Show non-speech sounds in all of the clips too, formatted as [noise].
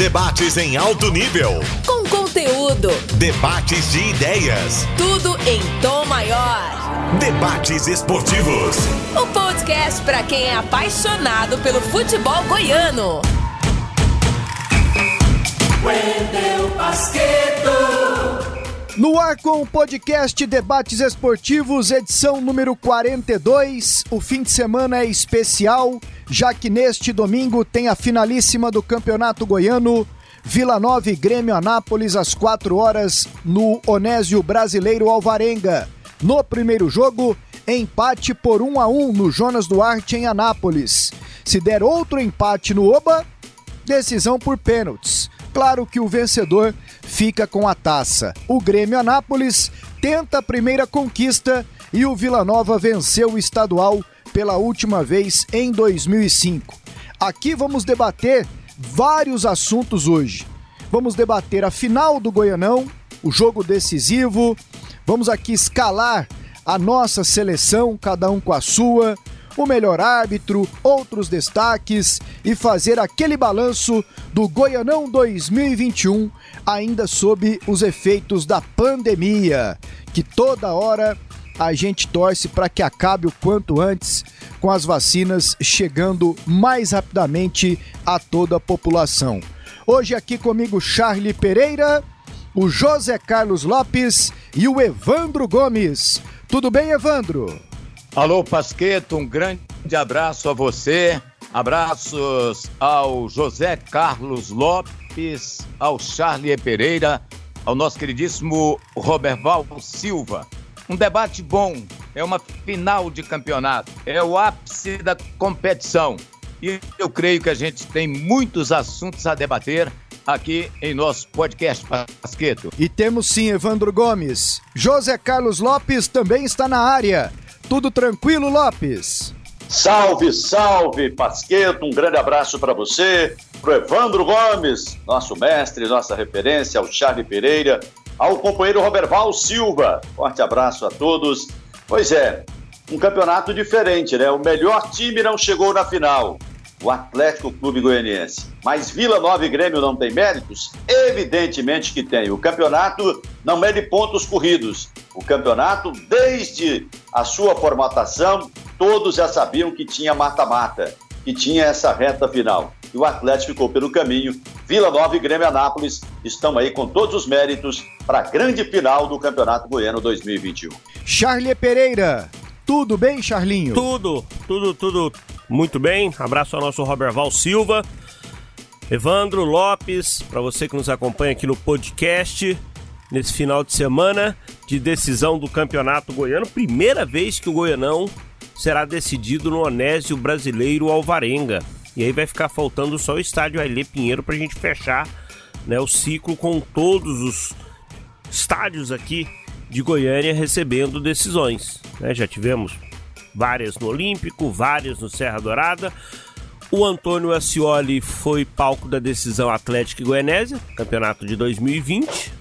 Debates em alto nível. Com conteúdo. Debates de ideias. Tudo em tom maior. Debates esportivos. O podcast para quem é apaixonado pelo futebol goiano. Wendel Basqueto. No ar com o podcast Debates Esportivos, edição número 42. O fim de semana é especial, já que neste domingo tem a finalíssima do Campeonato Goiano, Vila Nova e Grêmio Anápolis às 4 horas no Onésio Brasileiro Alvarenga. No primeiro jogo, empate por 1 a 1 no Jonas Duarte em Anápolis. Se der outro empate no Oba, decisão por pênaltis. Claro que o vencedor fica com a taça. O Grêmio Anápolis tenta a primeira conquista e o Vila Nova venceu o estadual pela última vez em 2005. Aqui vamos debater vários assuntos hoje. Vamos debater a final do Goianão, o jogo decisivo. Vamos aqui escalar a nossa seleção, cada um com a sua o melhor árbitro, outros destaques e fazer aquele balanço do Goianão 2021, ainda sob os efeitos da pandemia, que toda hora a gente torce para que acabe o quanto antes, com as vacinas chegando mais rapidamente a toda a população. Hoje aqui comigo Charlie Pereira, o José Carlos Lopes e o Evandro Gomes. Tudo bem, Evandro? Alô, Pasqueto, um grande abraço a você. Abraços ao José Carlos Lopes, ao Charlie Pereira, ao nosso queridíssimo Roberval Silva. Um debate bom, é uma final de campeonato, é o ápice da competição. E eu creio que a gente tem muitos assuntos a debater aqui em nosso podcast Pasqueto. E temos sim Evandro Gomes. José Carlos Lopes também está na área. Tudo tranquilo, Lopes? Salve, salve, Pasqueto. Um grande abraço para você, para Evandro Gomes, nosso mestre, nossa referência, ao Charlie Pereira, ao companheiro Roberval Silva. Forte abraço a todos. Pois é, um campeonato diferente, né? O melhor time não chegou na final o Atlético Clube Goianiense. Mas Vila Nova e Grêmio não tem méritos? Evidentemente que tem. O campeonato não mede pontos corridos. O campeonato, desde a sua formatação, todos já sabiam que tinha mata-mata, que tinha essa reta final. E o Atlético ficou pelo caminho. Vila Nova e Grêmio Anápolis estão aí com todos os méritos para a grande final do Campeonato Goiano 2021. Charlie Pereira, tudo bem, Charlinho? Tudo, tudo, tudo muito bem. Abraço ao nosso Roberval Silva, Evandro Lopes, para você que nos acompanha aqui no podcast nesse final de semana de decisão do Campeonato Goiano. Primeira vez que o Goianão será decidido no Onésio Brasileiro Alvarenga. E aí vai ficar faltando só o estádio Ailê Pinheiro para a gente fechar né, o ciclo com todos os estádios aqui de Goiânia recebendo decisões. Né? Já tivemos várias no Olímpico, várias no Serra Dourada. O Antônio Ascioli foi palco da decisão Atlético e Goianésia, campeonato de 2020.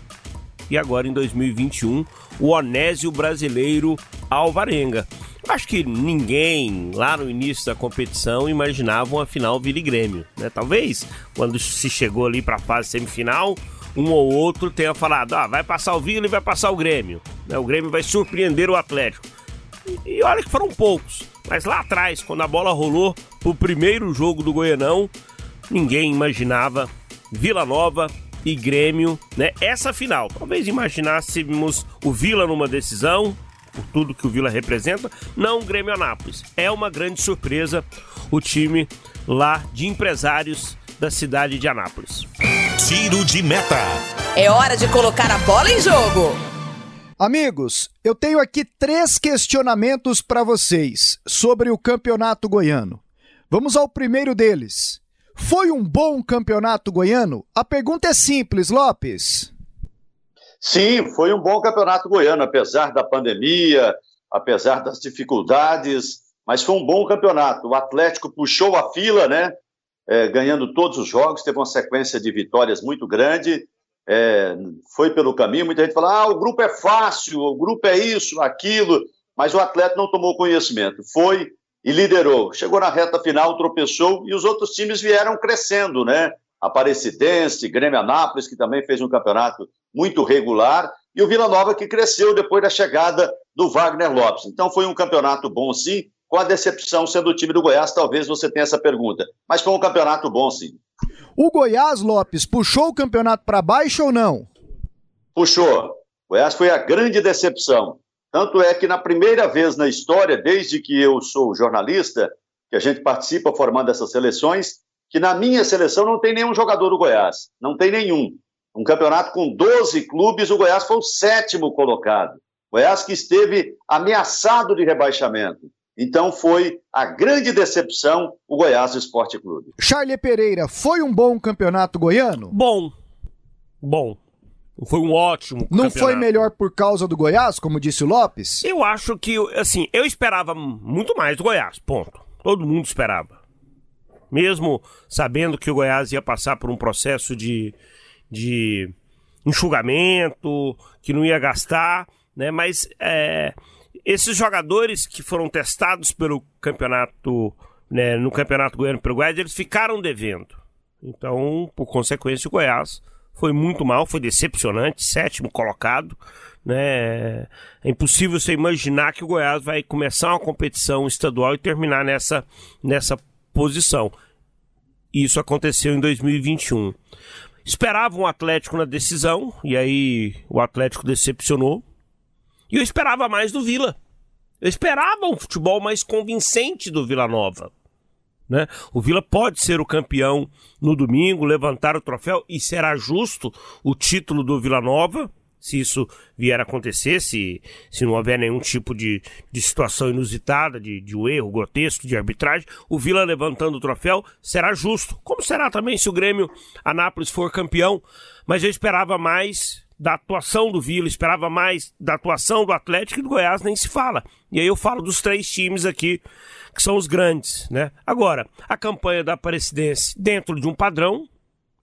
E agora em 2021, o Onésio Brasileiro Alvarenga. Acho que ninguém lá no início da competição imaginava uma final Vila Grêmio. Né? Talvez quando se chegou ali para a fase semifinal, um ou outro tenha falado: ah, vai passar o Vila e vai passar o Grêmio. Né? O Grêmio vai surpreender o Atlético. E, e olha que foram poucos. Mas lá atrás, quando a bola rolou pro primeiro jogo do Goianão, ninguém imaginava Vila Nova e Grêmio, né? Essa final. Talvez imaginássemos o Vila numa decisão, por tudo que o Vila representa, não o Grêmio Anápolis. É uma grande surpresa o time lá de empresários da cidade de Anápolis. Tiro de meta. É hora de colocar a bola em jogo. Amigos, eu tenho aqui três questionamentos para vocês sobre o campeonato goiano. Vamos ao primeiro deles. Foi um bom campeonato goiano? A pergunta é simples, Lopes. Sim, foi um bom campeonato goiano, apesar da pandemia, apesar das dificuldades, mas foi um bom campeonato. O Atlético puxou a fila, né? É, ganhando todos os jogos, teve uma sequência de vitórias muito grande é, foi pelo caminho, muita gente fala: ah, o grupo é fácil, o grupo é isso, aquilo, mas o atleta não tomou conhecimento. Foi e liderou. Chegou na reta final, tropeçou e os outros times vieram crescendo, né? Aparecidense, Grêmio Anápolis, que também fez um campeonato muito regular, e o Vila Nova que cresceu depois da chegada do Wagner Lopes. Então foi um campeonato bom, sim, com a decepção sendo o time do Goiás, talvez você tenha essa pergunta. Mas foi um campeonato bom, sim. O Goiás, Lopes, puxou o campeonato para baixo ou não? Puxou. O Goiás foi a grande decepção. Tanto é que na primeira vez na história, desde que eu sou jornalista, que a gente participa formando essas seleções, que na minha seleção não tem nenhum jogador do Goiás. Não tem nenhum. Um campeonato com 12 clubes, o Goiás foi o sétimo colocado. O Goiás que esteve ameaçado de rebaixamento. Então foi a grande decepção o Goiás Esporte Clube. Charlie Pereira, foi um bom campeonato goiano? Bom. Bom. Foi um ótimo Não campeonato. foi melhor por causa do Goiás, como disse o Lopes? Eu acho que, assim, eu esperava muito mais do Goiás, ponto. Todo mundo esperava. Mesmo sabendo que o Goiás ia passar por um processo de, de enxugamento, que não ia gastar, né? Mas é, esses jogadores que foram testados pelo campeonato, né, no campeonato goiano pelo Goiás, eles ficaram devendo. Então, por consequência, o Goiás foi muito mal, foi decepcionante, sétimo colocado. Né? É impossível você imaginar que o Goiás vai começar uma competição estadual e terminar nessa, nessa posição. Isso aconteceu em 2021. Esperava um Atlético na decisão, e aí o Atlético decepcionou. E eu esperava mais do Vila. Eu esperava um futebol mais convincente do Vila Nova. Né? O Vila pode ser o campeão no domingo, levantar o troféu e será justo o título do Vila Nova, se isso vier a acontecer, se, se não houver nenhum tipo de, de situação inusitada, de, de um erro grotesco de arbitragem, o Vila levantando o troféu será justo. Como será também se o Grêmio Anápolis for campeão? Mas eu esperava mais da atuação do Vila, esperava mais da atuação do Atlético e do Goiás, nem se fala. E aí eu falo dos três times aqui que são os grandes, né? Agora, a campanha da Aparecidense dentro de um padrão,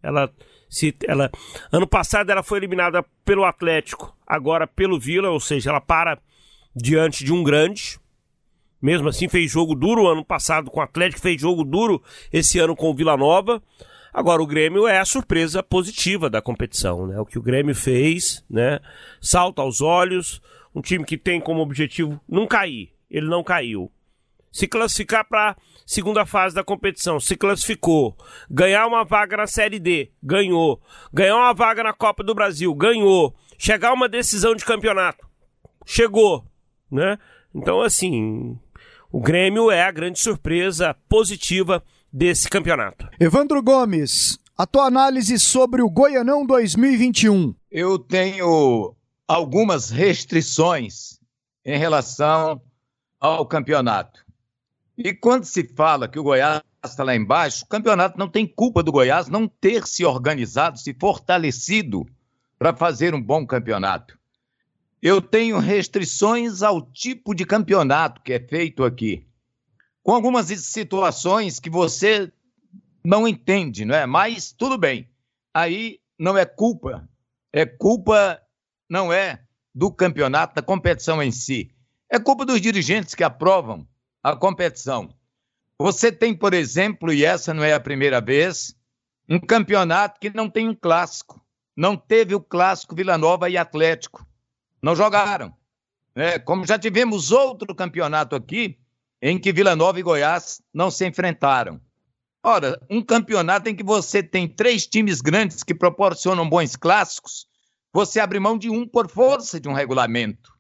ela se ela ano passado ela foi eliminada pelo Atlético, agora pelo Vila, ou seja, ela para diante de um grande. Mesmo assim fez jogo duro ano passado com o Atlético, fez jogo duro esse ano com o Vila Nova. Agora o Grêmio é a surpresa positiva da competição, né? O que o Grêmio fez, né? Salta aos olhos, um time que tem como objetivo não cair. Ele não caiu se classificar para segunda fase da competição, se classificou, ganhar uma vaga na Série D, ganhou, ganhar uma vaga na Copa do Brasil, ganhou, chegar uma decisão de campeonato, chegou, né? Então, assim, o Grêmio é a grande surpresa positiva desse campeonato. Evandro Gomes, a tua análise sobre o Goianão 2021. Eu tenho algumas restrições em relação ao campeonato. E quando se fala que o Goiás está lá embaixo, o campeonato não tem culpa do Goiás não ter se organizado, se fortalecido para fazer um bom campeonato. Eu tenho restrições ao tipo de campeonato que é feito aqui, com algumas situações que você não entende, não é? Mas tudo bem. Aí não é culpa, é culpa não é do campeonato, da competição em si. É culpa dos dirigentes que aprovam a competição. Você tem, por exemplo, e essa não é a primeira vez, um campeonato que não tem um clássico. Não teve o clássico Vila Nova e Atlético. Não jogaram. É, como já tivemos outro campeonato aqui, em que Vila Nova e Goiás não se enfrentaram. Ora, um campeonato em que você tem três times grandes que proporcionam bons clássicos, você abre mão de um por força de um regulamento.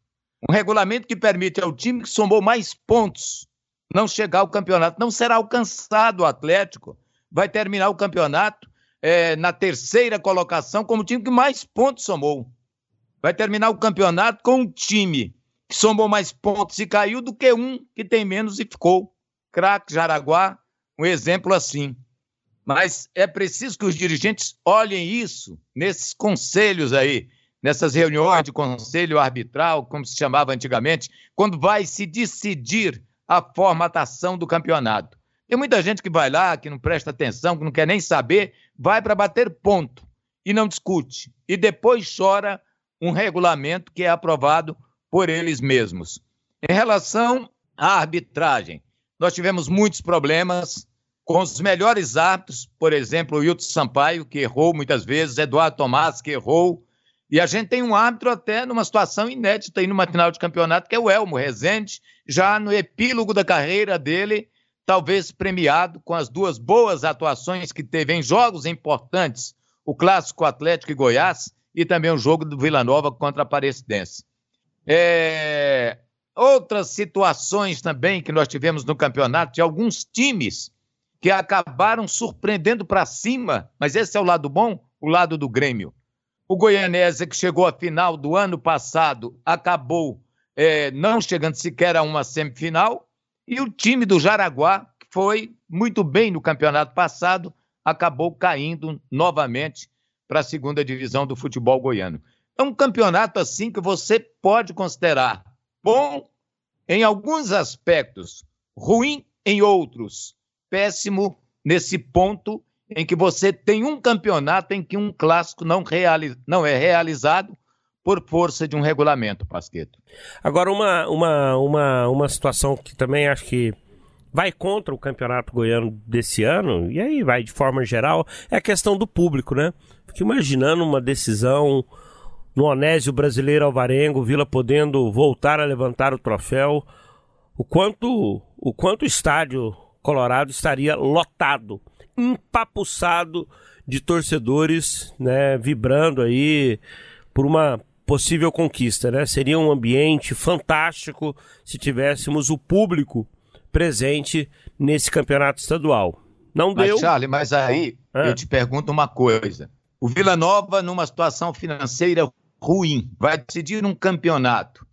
Um regulamento que permite ao time que somou mais pontos não chegar ao campeonato. Não será alcançado o Atlético. Vai terminar o campeonato é, na terceira colocação como o time que mais pontos somou. Vai terminar o campeonato com um time que somou mais pontos e caiu do que um que tem menos e ficou. Craque, Jaraguá, um exemplo assim. Mas é preciso que os dirigentes olhem isso nesses conselhos aí, nessas reuniões de conselho arbitral, como se chamava antigamente, quando vai se decidir a formatação do campeonato. Tem muita gente que vai lá, que não presta atenção, que não quer nem saber, vai para bater ponto e não discute. E depois chora um regulamento que é aprovado por eles mesmos. Em relação à arbitragem, nós tivemos muitos problemas. com os melhores árbitros, por exemplo, o Hilton Sampaio, que errou muitas vezes, Eduardo Tomás, que errou, e a gente tem um árbitro até numa situação inédita aí numa final de campeonato, que é o Elmo Rezende, já no epílogo da carreira dele, talvez premiado com as duas boas atuações que teve em jogos importantes, o Clássico Atlético e Goiás, e também o jogo do Vila Nova contra a Aparecidense. É... Outras situações também que nós tivemos no campeonato, de alguns times que acabaram surpreendendo para cima, mas esse é o lado bom, o lado do Grêmio. O Goianésia, que chegou à final do ano passado, acabou é, não chegando sequer a uma semifinal. E o time do Jaraguá, que foi muito bem no campeonato passado, acabou caindo novamente para a segunda divisão do futebol goiano. É um campeonato assim que você pode considerar bom em alguns aspectos, ruim em outros, péssimo nesse ponto em que você tem um campeonato em que um clássico não, reali não é realizado por força de um regulamento, Pasqueto. Agora, uma, uma, uma, uma situação que também acho que vai contra o campeonato goiano desse ano, e aí vai de forma geral, é a questão do público, né? Fico imaginando uma decisão no Onésio Brasileiro Alvarengo, Vila podendo voltar a levantar o troféu, o quanto o quanto o estádio Colorado estaria lotado empapuçado de torcedores, né, vibrando aí por uma possível conquista, né? Seria um ambiente fantástico se tivéssemos o público presente nesse campeonato estadual. Não mas, deu. Charlie, mas aí eu te pergunto uma coisa. O Vila Nova, numa situação financeira ruim, vai decidir um campeonato.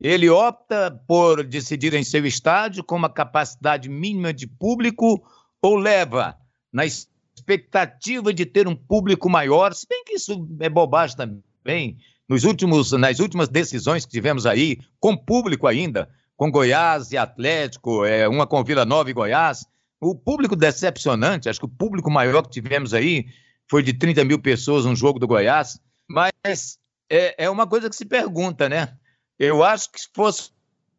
Ele opta por decidir em seu estádio com uma capacidade mínima de público ou leva na expectativa de ter um público maior, se bem que isso é bobagem também. Nos últimos, nas últimas decisões que tivemos aí, com público ainda, com Goiás e Atlético, é, uma com Vila Nova e Goiás, o público decepcionante, acho que o público maior que tivemos aí foi de 30 mil pessoas no jogo do Goiás, mas é, é uma coisa que se pergunta, né? Eu acho que se fosse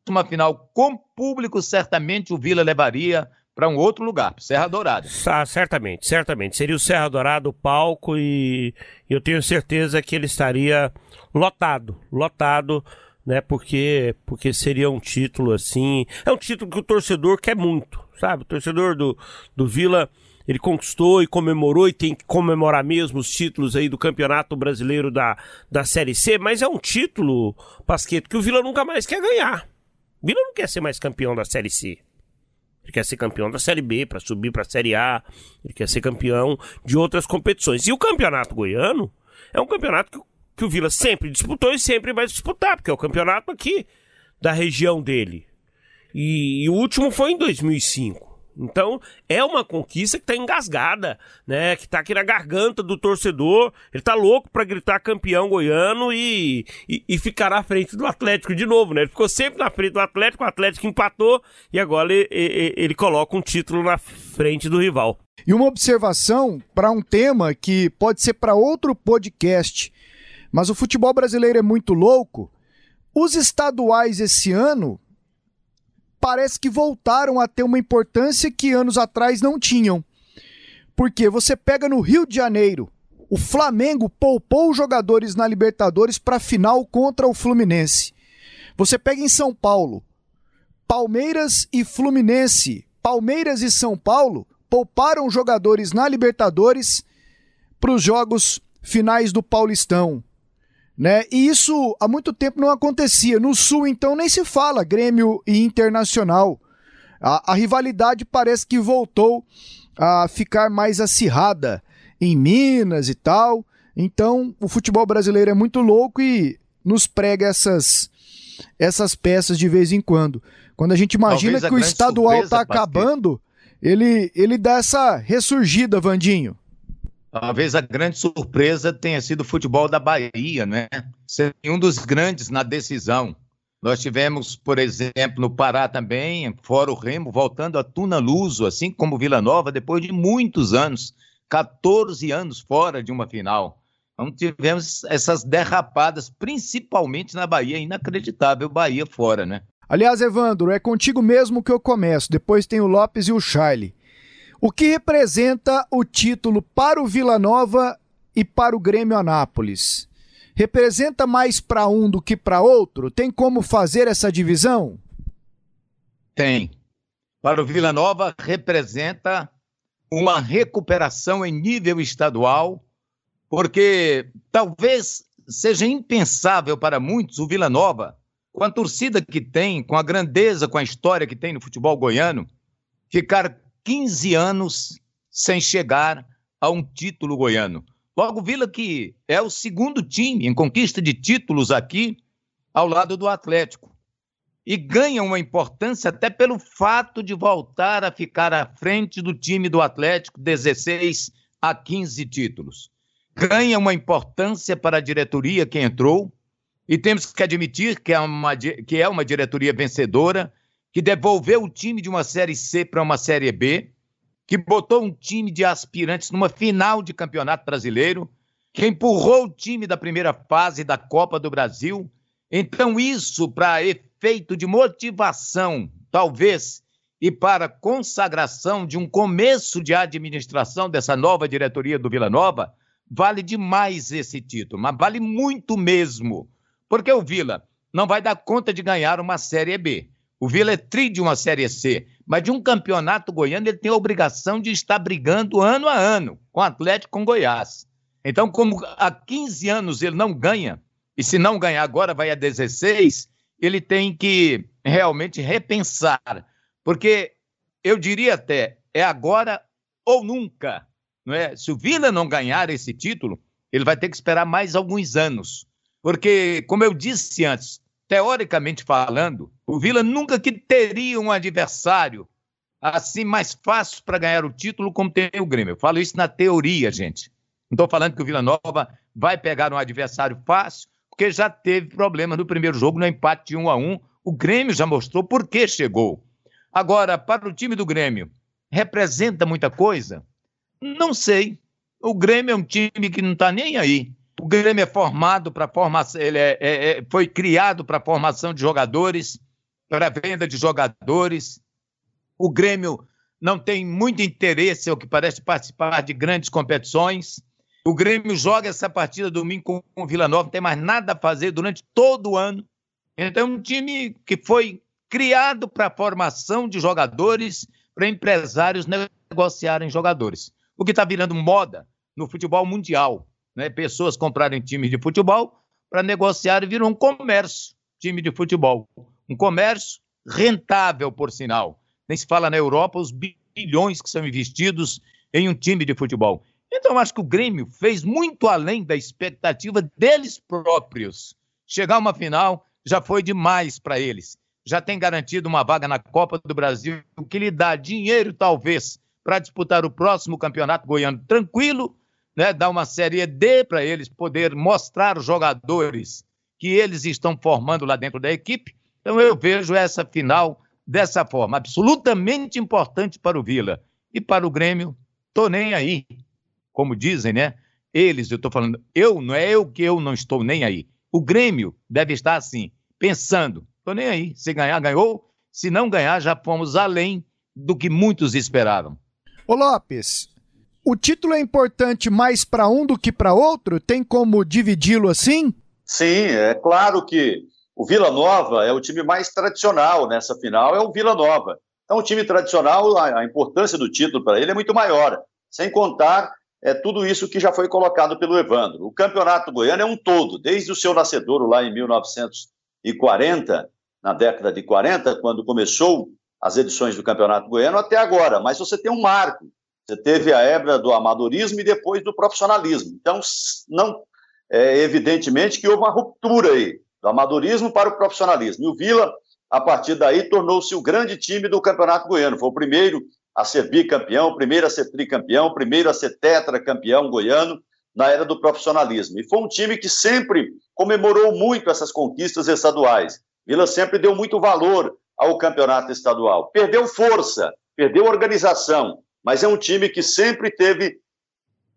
uma final com público, certamente o Vila levaria para um outro lugar, Serra Dourada. Ah, certamente, certamente. Seria o Serra Dourada o palco e eu tenho certeza que ele estaria lotado, lotado, né? Porque, porque seria um título assim. É um título que o torcedor quer muito, sabe? O torcedor do, do Vila. Ele conquistou e comemorou e tem que comemorar mesmo os títulos aí do Campeonato Brasileiro da, da Série C, mas é um título, Pasqueto, que o Vila nunca mais quer ganhar. O Vila não quer ser mais campeão da Série C. Ele quer ser campeão da Série B para subir para a Série A. Ele quer ser campeão de outras competições. E o campeonato goiano é um campeonato que, que o Vila sempre disputou e sempre vai disputar, porque é o campeonato aqui da região dele. E, e o último foi em 2005. Então, é uma conquista que está engasgada, né? Que está aqui na garganta do torcedor. Ele está louco para gritar campeão goiano e, e, e, ficar à frente do Atlético de novo, né? Ele ficou sempre na frente do Atlético, o Atlético empatou e agora ele, ele, ele coloca um título na frente do rival. E uma observação para um tema que pode ser para outro podcast, mas o futebol brasileiro é muito louco. Os estaduais esse ano parece que voltaram a ter uma importância que anos atrás não tinham. Porque você pega no Rio de Janeiro, o Flamengo poupou jogadores na Libertadores para final contra o Fluminense. Você pega em São Paulo, Palmeiras e Fluminense, Palmeiras e São Paulo pouparam jogadores na Libertadores para os jogos finais do Paulistão. Né? E isso há muito tempo não acontecia. No Sul, então, nem se fala Grêmio e Internacional. A, a rivalidade parece que voltou a ficar mais acirrada em Minas e tal. Então, o futebol brasileiro é muito louco e nos prega essas, essas peças de vez em quando. Quando a gente imagina Talvez que o estadual está acabando, ele, ele dá essa ressurgida, Vandinho. Talvez a grande surpresa tenha sido o futebol da Bahia, né? Ser um dos grandes na decisão. Nós tivemos, por exemplo, no Pará também, fora o Remo, voltando a Tuna Luso, assim como Vila Nova, depois de muitos anos, 14 anos fora de uma final. Então tivemos essas derrapadas, principalmente na Bahia, inacreditável Bahia fora, né? Aliás, Evandro, é contigo mesmo que eu começo, depois tem o Lopes e o Charlie. O que representa o título para o Vila Nova e para o Grêmio Anápolis? Representa mais para um do que para outro? Tem como fazer essa divisão? Tem. Para o Vila Nova, representa uma recuperação em nível estadual, porque talvez seja impensável para muitos o Vila Nova, com a torcida que tem, com a grandeza, com a história que tem no futebol goiano, ficar 15 anos sem chegar a um título goiano. Logo, Vila que é o segundo time em conquista de títulos aqui, ao lado do Atlético. E ganha uma importância até pelo fato de voltar a ficar à frente do time do Atlético, 16 a 15 títulos ganha uma importância para a diretoria que entrou, e temos que admitir que é uma, que é uma diretoria vencedora, que devolveu o time de uma Série C para uma Série B, que botou um time de aspirantes numa final de campeonato brasileiro, que empurrou o time da primeira fase da Copa do Brasil. Então, isso, para efeito de motivação, talvez, e para consagração de um começo de administração dessa nova diretoria do Vila Nova, vale demais esse título, mas vale muito mesmo. Porque o Vila não vai dar conta de ganhar uma Série B. O Vila é tri de uma Série C, mas de um campeonato goiano ele tem a obrigação de estar brigando ano a ano com o Atlético com Goiás. Então, como há 15 anos ele não ganha, e se não ganhar agora vai a 16, ele tem que realmente repensar. Porque eu diria até, é agora ou nunca. Não é? Se o Vila não ganhar esse título, ele vai ter que esperar mais alguns anos. Porque, como eu disse antes, teoricamente falando, o Vila nunca que teria um adversário assim mais fácil para ganhar o título como tem o Grêmio. Eu falo isso na teoria, gente. Não estou falando que o Vila Nova vai pegar um adversário fácil, porque já teve problemas no primeiro jogo, no empate de um a um. O Grêmio já mostrou por que chegou. Agora, para o time do Grêmio, representa muita coisa? Não sei. O Grêmio é um time que não está nem aí. O Grêmio é formado para formação, ele é, é, é, foi criado para formação de jogadores, para venda de jogadores. O Grêmio não tem muito interesse, ao que parece, participar de grandes competições. O Grêmio joga essa partida domingo com o Vila Nova, não tem mais nada a fazer durante todo o ano. Então, é um time que foi criado para formação de jogadores, para empresários negociarem jogadores o que está virando moda no futebol mundial. Né? Pessoas comprarem times de futebol para negociar e virou um comércio, time de futebol. Um comércio rentável, por sinal. Nem se fala na Europa os bilhões que são investidos em um time de futebol. Então, acho que o Grêmio fez muito além da expectativa deles próprios. Chegar a uma final já foi demais para eles. Já tem garantido uma vaga na Copa do Brasil, o que lhe dá dinheiro, talvez, para disputar o próximo campeonato goiano tranquilo, né, dar uma série D para eles poder mostrar os jogadores que eles estão formando lá dentro da equipe. Então eu vejo essa final dessa forma, absolutamente importante para o Vila e para o Grêmio. Tô nem aí, como dizem, né? Eles, eu estou falando, eu não é eu que eu não estou nem aí. O Grêmio deve estar assim, pensando, tô nem aí. Se ganhar, ganhou. Se não ganhar, já fomos além do que muitos esperavam. Ô Lopes, o título é importante mais para um do que para outro? Tem como dividi-lo assim? Sim, é claro que o Vila Nova é o time mais tradicional nessa final, é o Vila Nova. Então, o time tradicional, a, importância do título para ele é muito maior, sem contar é, tudo isso que já foi colocado pelo Evandro. O campeonato goiano é um todo, desde o seu nascedouro lá em 1940, na década de 40, quando começou as edições do Campeonato Goiano até agora, mas você tem um marco. Você teve a hebra do amadorismo e depois do profissionalismo. Então, não é evidentemente que houve uma ruptura aí, do amadorismo para o profissionalismo. E o Vila, a partir daí, tornou-se o grande time do Campeonato Goiano. Foi o primeiro a ser bicampeão, o primeiro a ser tricampeão, o primeiro a ser tetracampeão goiano na era do profissionalismo. E foi um time que sempre comemorou muito essas conquistas estaduais. Vila sempre deu muito valor ao campeonato estadual. Perdeu força, perdeu organização, mas é um time que sempre teve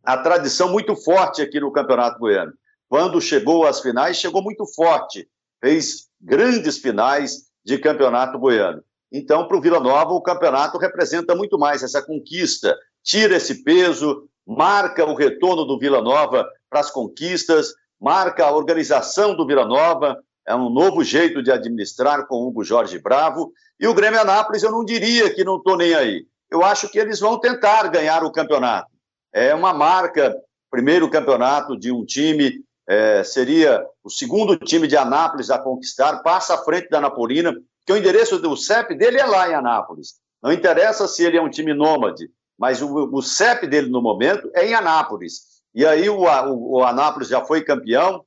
a tradição muito forte aqui no Campeonato Goiano. Quando chegou às finais, chegou muito forte, fez grandes finais de Campeonato Goiano. Então, para o Vila Nova, o campeonato representa muito mais essa conquista, tira esse peso, marca o retorno do Vila Nova para as conquistas, marca a organização do Vila Nova, é um novo jeito de administrar com Hugo Jorge Bravo. E o Grêmio Anápolis, eu não diria que não estou nem aí. Eu acho que eles vão tentar ganhar o campeonato. É uma marca, primeiro campeonato de um time, é, seria o segundo time de Anápolis a conquistar, passa à frente da Napolina, que o endereço do CEP dele é lá em Anápolis. Não interessa se ele é um time nômade, mas o, o CEP dele no momento é em Anápolis. E aí o, o, o Anápolis já foi campeão,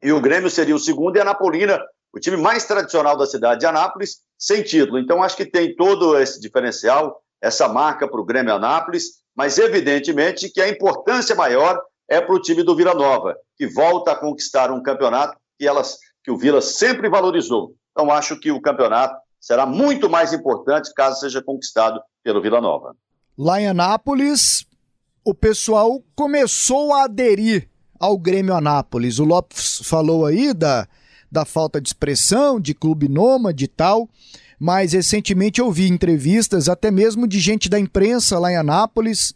e o Grêmio seria o segundo, e a Napolina, o time mais tradicional da cidade de Anápolis, sem título. Então, acho que tem todo esse diferencial, essa marca para o Grêmio Anápolis, mas evidentemente que a importância maior é para o time do Vila Nova, que volta a conquistar um campeonato que, elas, que o Vila sempre valorizou. Então, acho que o campeonato será muito mais importante caso seja conquistado pelo Vila Nova. Lá em Anápolis, o pessoal começou a aderir ao Grêmio Anápolis. O Lopes falou aí da, da falta de expressão, de clube nômade e tal, mas recentemente eu vi entrevistas até mesmo de gente da imprensa lá em Anápolis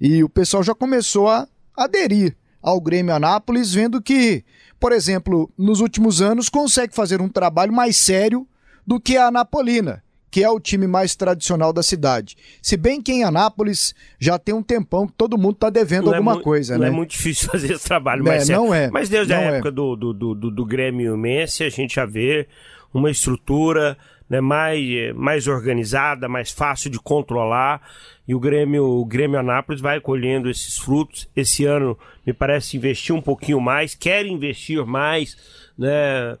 e o pessoal já começou a aderir ao Grêmio Anápolis, vendo que, por exemplo, nos últimos anos consegue fazer um trabalho mais sério do que a Anapolina que é o time mais tradicional da cidade. Se bem que em Anápolis já tem um tempão que todo mundo está devendo não é alguma é coisa, não né? Não é muito difícil [laughs] fazer esse trabalho, mas é, não é. Mas desde a é. época do, do, do, do Grêmio Mense, a gente já vê uma estrutura né, mais, mais organizada, mais fácil de controlar. E o Grêmio, o Grêmio Anápolis vai colhendo esses frutos. Esse ano, me parece, investir um pouquinho mais, quer investir mais, né?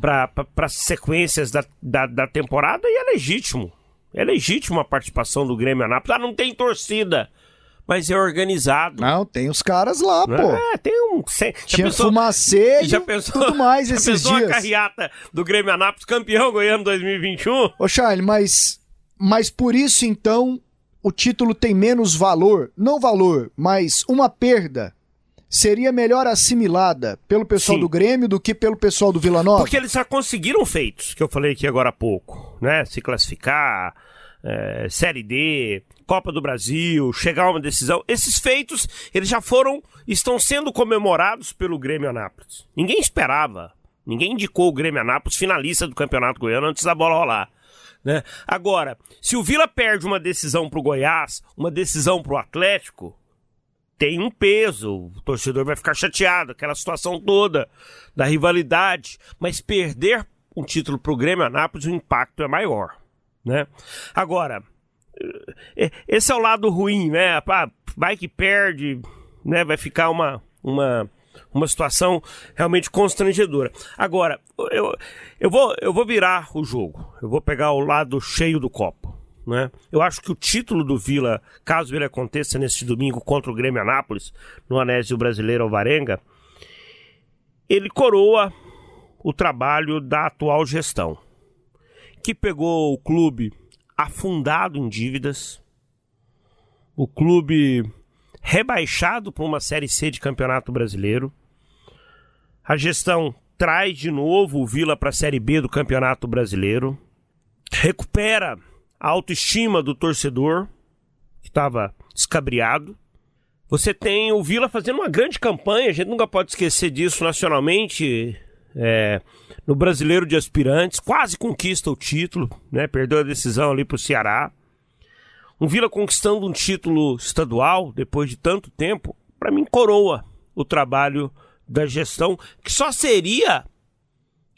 para sequências da, da, da, temporada e é legítimo. É legítimo a participação do Grêmio Anápolis. Ah, não tem torcida, mas é organizado. Não, tem os caras lá, pô. É, tem um. Tinha pensou, fumaceiro, já pensou, tudo mais já esses pensou dias. a carreata do Grêmio Anápolis, campeão goiano 2021? Ô, Charlie, mas, mas por isso então o título tem menos valor. Não valor, mas uma perda seria melhor assimilada pelo pessoal Sim. do Grêmio do que pelo pessoal do Vila Nova? Porque eles já conseguiram feitos, que eu falei aqui agora há pouco, né? Se classificar, é, Série D, Copa do Brasil, chegar a uma decisão. Esses feitos, eles já foram, estão sendo comemorados pelo Grêmio Anápolis. Ninguém esperava, ninguém indicou o Grêmio Anápolis finalista do Campeonato Goiano antes da bola rolar. Né? Agora, se o Vila perde uma decisão pro Goiás, uma decisão pro Atlético, tem um peso, o torcedor vai ficar chateado, aquela situação toda da rivalidade, mas perder um título para o Grêmio Anápolis, o impacto é maior, né? Agora, esse é o lado ruim, né? Vai que perde, né? Vai ficar uma, uma, uma situação realmente constrangedora. Agora, eu, eu, vou, eu vou virar o jogo, eu vou pegar o lado cheio do copo. Né? Eu acho que o título do Vila, caso ele aconteça neste domingo contra o Grêmio Anápolis, no Anésio Brasileiro Alvarenga, ele coroa o trabalho da atual gestão, que pegou o clube afundado em dívidas, o clube rebaixado para uma Série C de Campeonato Brasileiro. A gestão traz de novo o Vila para a Série B do Campeonato Brasileiro, recupera a autoestima do torcedor, que estava descabriado. Você tem o Vila fazendo uma grande campanha, a gente nunca pode esquecer disso nacionalmente, é, no Brasileiro de Aspirantes, quase conquista o título, né? perdeu a decisão ali para o Ceará. Um Vila conquistando um título estadual depois de tanto tempo, para mim coroa o trabalho da gestão, que só seria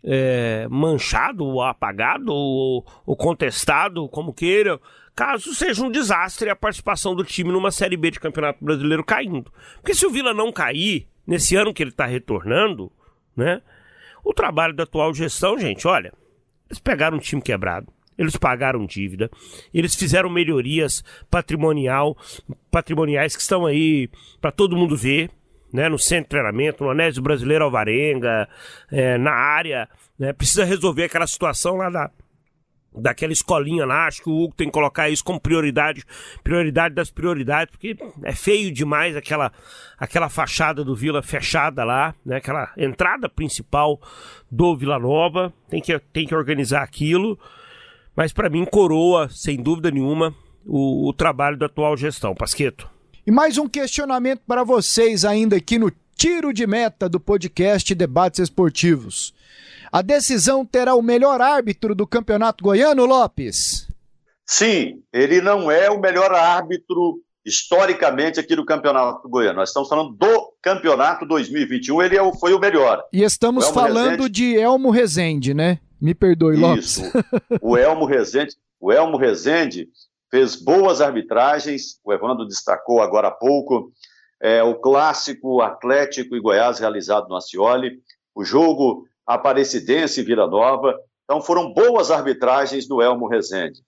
é, manchado, ou apagado, ou, ou, contestado, como queiram, caso seja um desastre a participação do time numa Série B de Campeonato Brasileiro caindo. Porque se o Vila não cair, nesse ano que ele está retornando, né? O trabalho da atual gestão, gente, olha, eles pegaram um time quebrado, eles pagaram dívida, eles fizeram melhorias patrimonial, patrimoniais que estão aí para todo mundo ver, né, no centro de treinamento, no Anésio Brasileiro Alvarenga, é, na área, né, precisa resolver aquela situação lá da, daquela escolinha lá, acho que o Hugo tem que colocar isso como prioridade, prioridade das prioridades, porque é feio demais aquela, aquela fachada do Vila fechada lá, né, aquela entrada principal do Vila Nova, tem que, tem que organizar aquilo, mas para mim coroa, sem dúvida nenhuma, o, o trabalho da atual gestão. Pasqueto. E mais um questionamento para vocês ainda aqui no tiro de meta do podcast Debates Esportivos. A decisão terá o melhor árbitro do Campeonato Goiano, Lopes? Sim, ele não é o melhor árbitro historicamente aqui do Campeonato Goiano. Nós estamos falando do Campeonato 2021, ele é foi o melhor. E estamos falando Rezende... de Elmo Rezende, né? Me perdoe, Lopes. Isso. o Elmo Rezende, o Elmo Rezende fez boas arbitragens, o Evandro destacou agora há pouco, é, o clássico Atlético e Goiás realizado no Acioli, o jogo Aparecidense e Vila Nova. Então foram boas arbitragens do Elmo Rezende.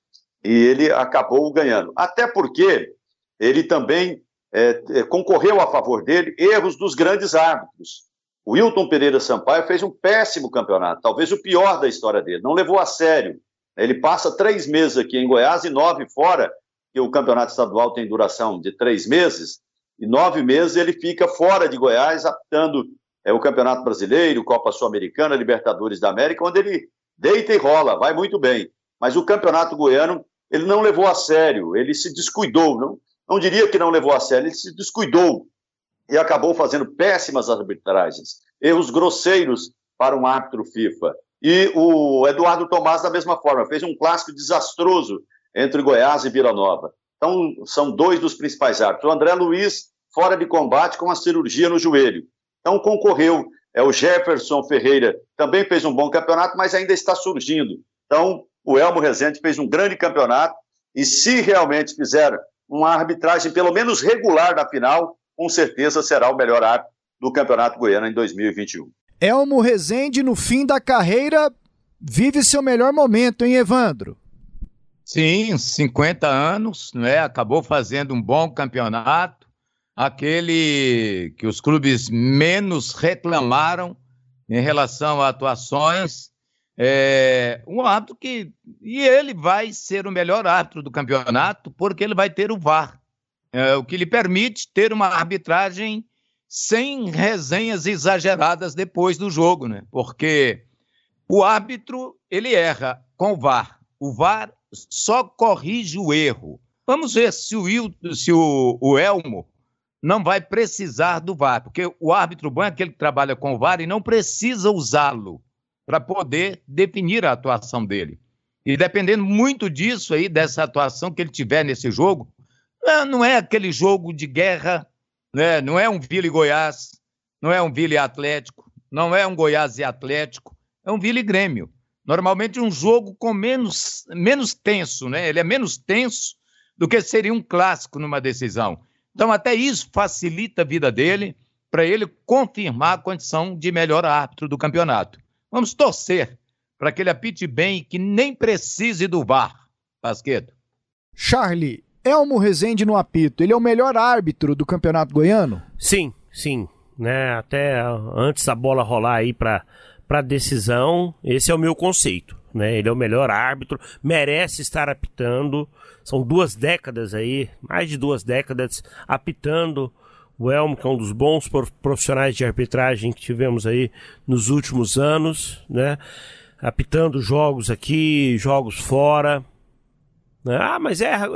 E ele acabou ganhando. Até porque ele também é, é, concorreu a favor dele erros dos grandes árbitros. O Wilton Pereira Sampaio fez um péssimo campeonato, talvez o pior da história dele, não levou a sério. Ele passa três meses aqui em Goiás e nove fora, que o campeonato estadual tem duração de três meses, e nove meses ele fica fora de Goiás, apitando é, o Campeonato Brasileiro, Copa Sul-Americana, Libertadores da América, onde ele deita e rola, vai muito bem. Mas o Campeonato Goiano, ele não levou a sério, ele se descuidou, não, não diria que não levou a sério, ele se descuidou e acabou fazendo péssimas arbitragens, erros grosseiros para um árbitro FIFA. E o Eduardo Tomás, da mesma forma, fez um clássico desastroso entre Goiás e Vila Nova. Então, são dois dos principais árbitros. O André Luiz, fora de combate, com uma cirurgia no joelho. Então, concorreu. É, o Jefferson Ferreira também fez um bom campeonato, mas ainda está surgindo. Então, o Elmo Rezende fez um grande campeonato. E se realmente fizer uma arbitragem, pelo menos regular, na final, com certeza será o melhor árbitro do Campeonato Goiano em 2021. Elmo Rezende, no fim da carreira, vive seu melhor momento, hein, Evandro? Sim, 50 anos, né? acabou fazendo um bom campeonato, aquele que os clubes menos reclamaram em relação a atuações. É, um árbitro que. E ele vai ser o melhor árbitro do campeonato, porque ele vai ter o VAR é, o que lhe permite ter uma arbitragem sem resenhas exageradas depois do jogo, né? Porque o árbitro ele erra com o VAR. O VAR só corrige o erro. Vamos ver se o, se o, o Elmo não vai precisar do VAR, porque o árbitro bom é aquele que trabalha com o VAR e não precisa usá-lo para poder definir a atuação dele. E dependendo muito disso aí, dessa atuação que ele tiver nesse jogo, é, não é aquele jogo de guerra, né? não é um Vila e Goiás, não é um Vila e Atlético, não é um Goiás e Atlético, é um Vila e Grêmio. Normalmente um jogo com menos, menos tenso, né? Ele é menos tenso do que seria um clássico numa decisão. Então, até isso facilita a vida dele para ele confirmar a condição de melhor árbitro do campeonato. Vamos torcer para que ele apite bem e que nem precise do VAR, Pasqueto. Charlie, Elmo Rezende no apito, ele é o melhor árbitro do Campeonato Goiano? Sim, sim. Né? Até antes da bola rolar aí para para decisão, esse é o meu conceito. Né? Ele é o melhor árbitro, merece estar apitando. São duas décadas aí, mais de duas décadas, apitando. O Elmo, que é um dos bons profissionais de arbitragem que tivemos aí nos últimos anos, né? Apitando jogos aqui, jogos fora. Né? Ah, mas erra,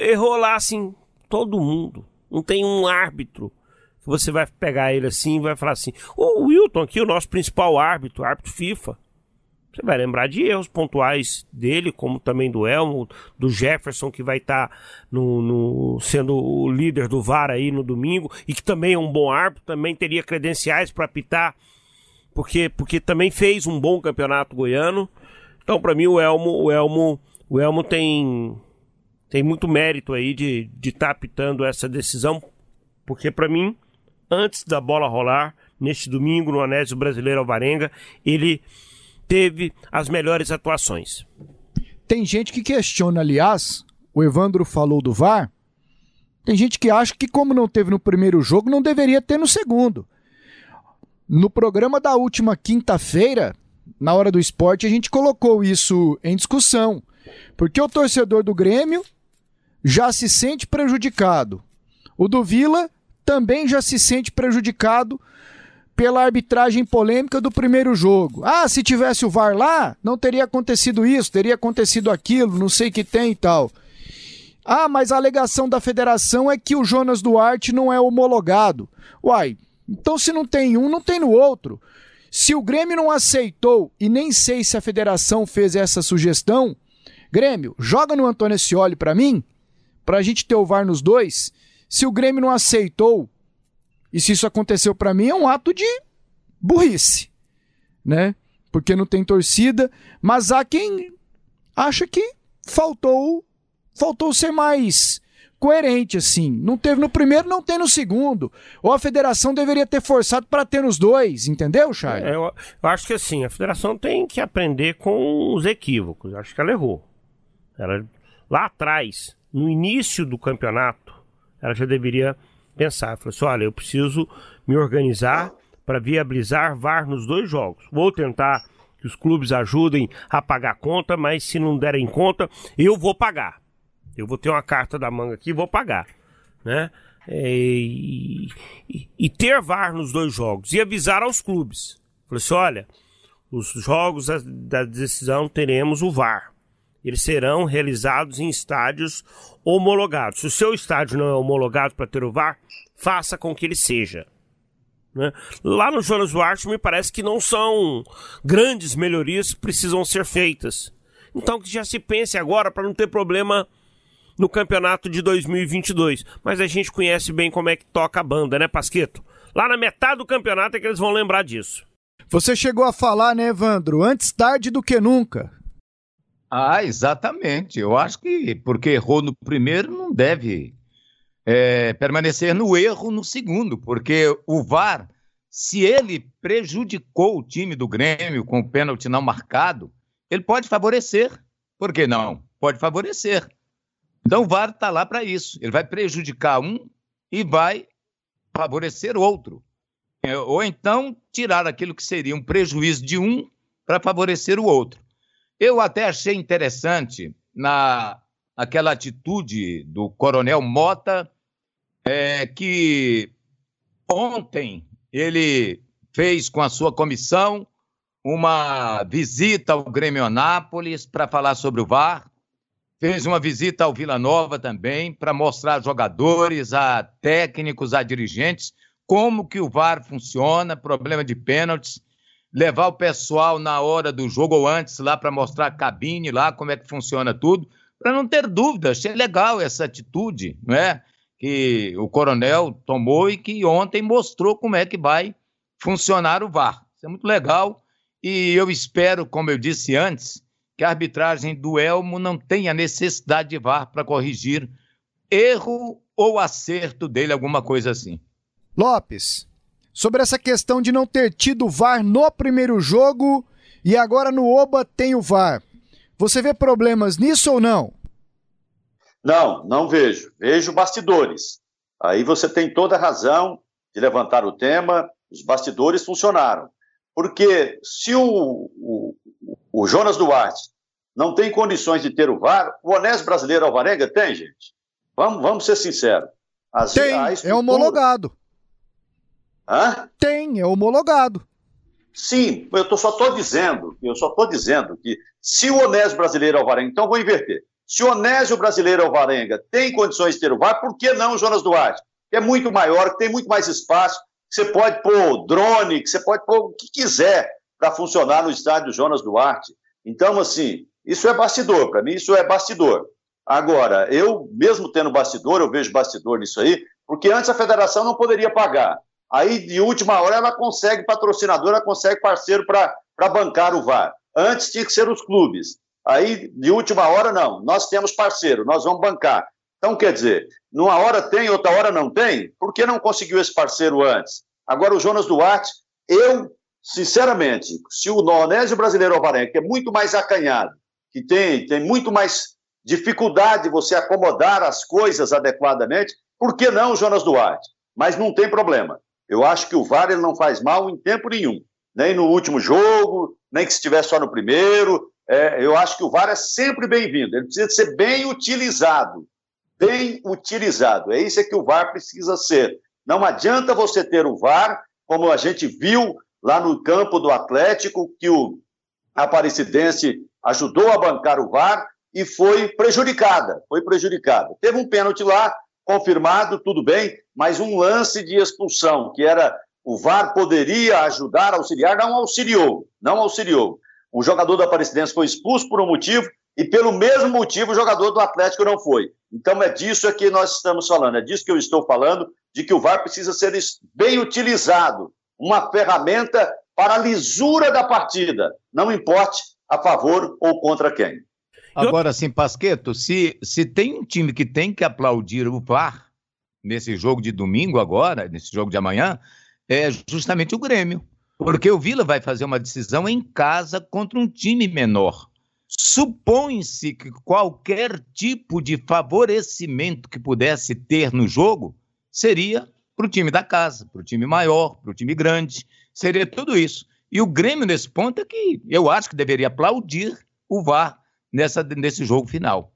errou lá assim, todo mundo. Não tem um árbitro que você vai pegar ele assim e vai falar assim: o Wilton aqui, o nosso principal árbitro, árbitro FIFA. Você vai lembrar de erros pontuais dele, como também do Elmo, do Jefferson, que vai estar tá no, no, sendo o líder do VAR aí no domingo, e que também é um bom árbitro, também teria credenciais para apitar, porque, porque também fez um bom campeonato goiano. Então, para mim, o Elmo, o Elmo o Elmo tem, tem muito mérito aí de estar de tá apitando essa decisão, porque para mim, antes da bola rolar, neste domingo no Anésio Brasileiro Alvarenga, ele teve as melhores atuações. Tem gente que questiona, aliás, o Evandro falou do VAR, tem gente que acha que como não teve no primeiro jogo, não deveria ter no segundo. No programa da última quinta-feira, na hora do esporte, a gente colocou isso em discussão. Porque o torcedor do Grêmio já se sente prejudicado. O do Vila também já se sente prejudicado pela arbitragem polêmica do primeiro jogo. Ah, se tivesse o VAR lá, não teria acontecido isso, teria acontecido aquilo, não sei o que tem e tal. Ah, mas a alegação da federação é que o Jonas Duarte não é homologado. Uai, então se não tem um, não tem no outro. Se o Grêmio não aceitou, e nem sei se a federação fez essa sugestão, Grêmio, joga no Antônio Scioli para mim, para a gente ter o VAR nos dois. Se o Grêmio não aceitou e se isso aconteceu para mim, é um ato de burrice, né? Porque não tem torcida, mas há quem acha que faltou faltou ser mais coerente assim. Não teve no primeiro, não tem no segundo. Ou a federação deveria ter forçado para ter nos dois, entendeu, Charles? É, eu, eu, acho que assim, a federação tem que aprender com os equívocos. Eu acho que ela errou. Ela lá atrás, no início do campeonato, ela já deveria pensar. Falou assim: olha, eu preciso me organizar para viabilizar VAR nos dois jogos. Vou tentar que os clubes ajudem a pagar a conta, mas se não derem conta, eu vou pagar. Eu vou ter uma carta da manga aqui e vou pagar. Né? E, e, e, ter VAR nos dois jogos e avisar aos clubes. Falei assim: olha, os jogos da decisão teremos o VAR. Eles serão realizados em estádios homologados. Se o seu estádio não é homologado para ter o VAR, faça com que ele seja. Né? Lá no Jonas Duarte me parece que não são grandes melhorias que precisam ser feitas. Então que já se pense agora para não ter problema no campeonato de 2022. Mas a gente conhece bem como é que toca a banda, né, Pasqueto? Lá na metade do campeonato é que eles vão lembrar disso. Você chegou a falar, né, Evandro? Antes tarde do que nunca. Ah, exatamente. Eu acho que porque errou no primeiro, não deve é, permanecer no erro no segundo, porque o VAR, se ele prejudicou o time do Grêmio com o pênalti não marcado, ele pode favorecer. Por que não? Pode favorecer. Então o VAR está lá para isso. Ele vai prejudicar um e vai favorecer outro. É, ou então tirar aquilo que seria um prejuízo de um para favorecer o outro. Eu até achei interessante na aquela atitude do Coronel Mota, é, que ontem ele fez com a sua comissão uma visita ao Grêmio Anápolis para falar sobre o VAR, fez uma visita ao Vila Nova também para mostrar a jogadores, a técnicos, a dirigentes como que o VAR funciona, problema de pênaltis levar o pessoal na hora do jogo ou antes lá para mostrar a cabine lá, como é que funciona tudo, para não ter dúvida. Achei legal essa atitude, não é? Que o coronel tomou e que ontem mostrou como é que vai funcionar o VAR. Isso é muito legal e eu espero, como eu disse antes, que a arbitragem do Elmo não tenha necessidade de VAR para corrigir erro ou acerto dele, alguma coisa assim. Lopes, sobre essa questão de não ter tido VAR no primeiro jogo e agora no Oba tem o VAR. Você vê problemas nisso ou não? Não, não vejo. Vejo bastidores. Aí você tem toda a razão de levantar o tema. Os bastidores funcionaram. Porque se o, o, o Jonas Duarte não tem condições de ter o VAR, o honesto brasileiro Alvarenga tem, gente. Vamos, vamos ser sinceros. As, tem, é homologado. Hã? Tem, é homologado. Sim, eu tô, só estou dizendo, eu só estou dizendo que se o Onésio brasileiro Alvarenga, então vou inverter. Se o Onésio brasileiro Alvarenga tem condições de ter o VAR, por que não o Jonas Duarte? Que é muito maior, que tem muito mais espaço, que você pode pôr drone, que você pode pôr o que quiser para funcionar no estádio Jonas Duarte. Então, assim, isso é bastidor, para mim isso é bastidor. Agora, eu, mesmo tendo bastidor, eu vejo bastidor nisso aí, porque antes a federação não poderia pagar. Aí, de última hora, ela consegue patrocinador, ela consegue parceiro para bancar o VAR. Antes tinha que ser os clubes. Aí, de última hora, não. Nós temos parceiro, nós vamos bancar. Então, quer dizer, numa hora tem, outra hora não tem? Por que não conseguiu esse parceiro antes? Agora, o Jonas Duarte, eu, sinceramente, se o Nonésio Brasileiro Alvarenga, que é muito mais acanhado, que tem, tem muito mais dificuldade de você acomodar as coisas adequadamente, por que não o Jonas Duarte? Mas não tem problema. Eu acho que o VAR ele não faz mal em tempo nenhum, nem no último jogo, nem que estiver só no primeiro. É, eu acho que o VAR é sempre bem-vindo, ele precisa ser bem utilizado. Bem utilizado. É isso que o VAR precisa ser. Não adianta você ter o VAR como a gente viu lá no campo do Atlético, que o Aparecidense ajudou a bancar o VAR e foi prejudicada, foi prejudicada. Teve um pênalti lá, confirmado, tudo bem, mas um lance de expulsão, que era o VAR poderia ajudar, auxiliar, não auxiliou, não auxiliou. O jogador do Aparecidense foi expulso por um motivo e pelo mesmo motivo o jogador do Atlético não foi. Então é disso é que nós estamos falando, é disso que eu estou falando, de que o VAR precisa ser bem utilizado, uma ferramenta para a lisura da partida, não importe a favor ou contra quem. Agora sim, Pasqueto, se, se tem um time que tem que aplaudir o VAR nesse jogo de domingo agora, nesse jogo de amanhã, é justamente o Grêmio. Porque o Vila vai fazer uma decisão em casa contra um time menor. Supõe-se que qualquer tipo de favorecimento que pudesse ter no jogo seria para o time da casa, para o time maior, para o time grande, seria tudo isso. E o Grêmio, nesse ponto, é que eu acho que deveria aplaudir o VAR nessa, nesse jogo final.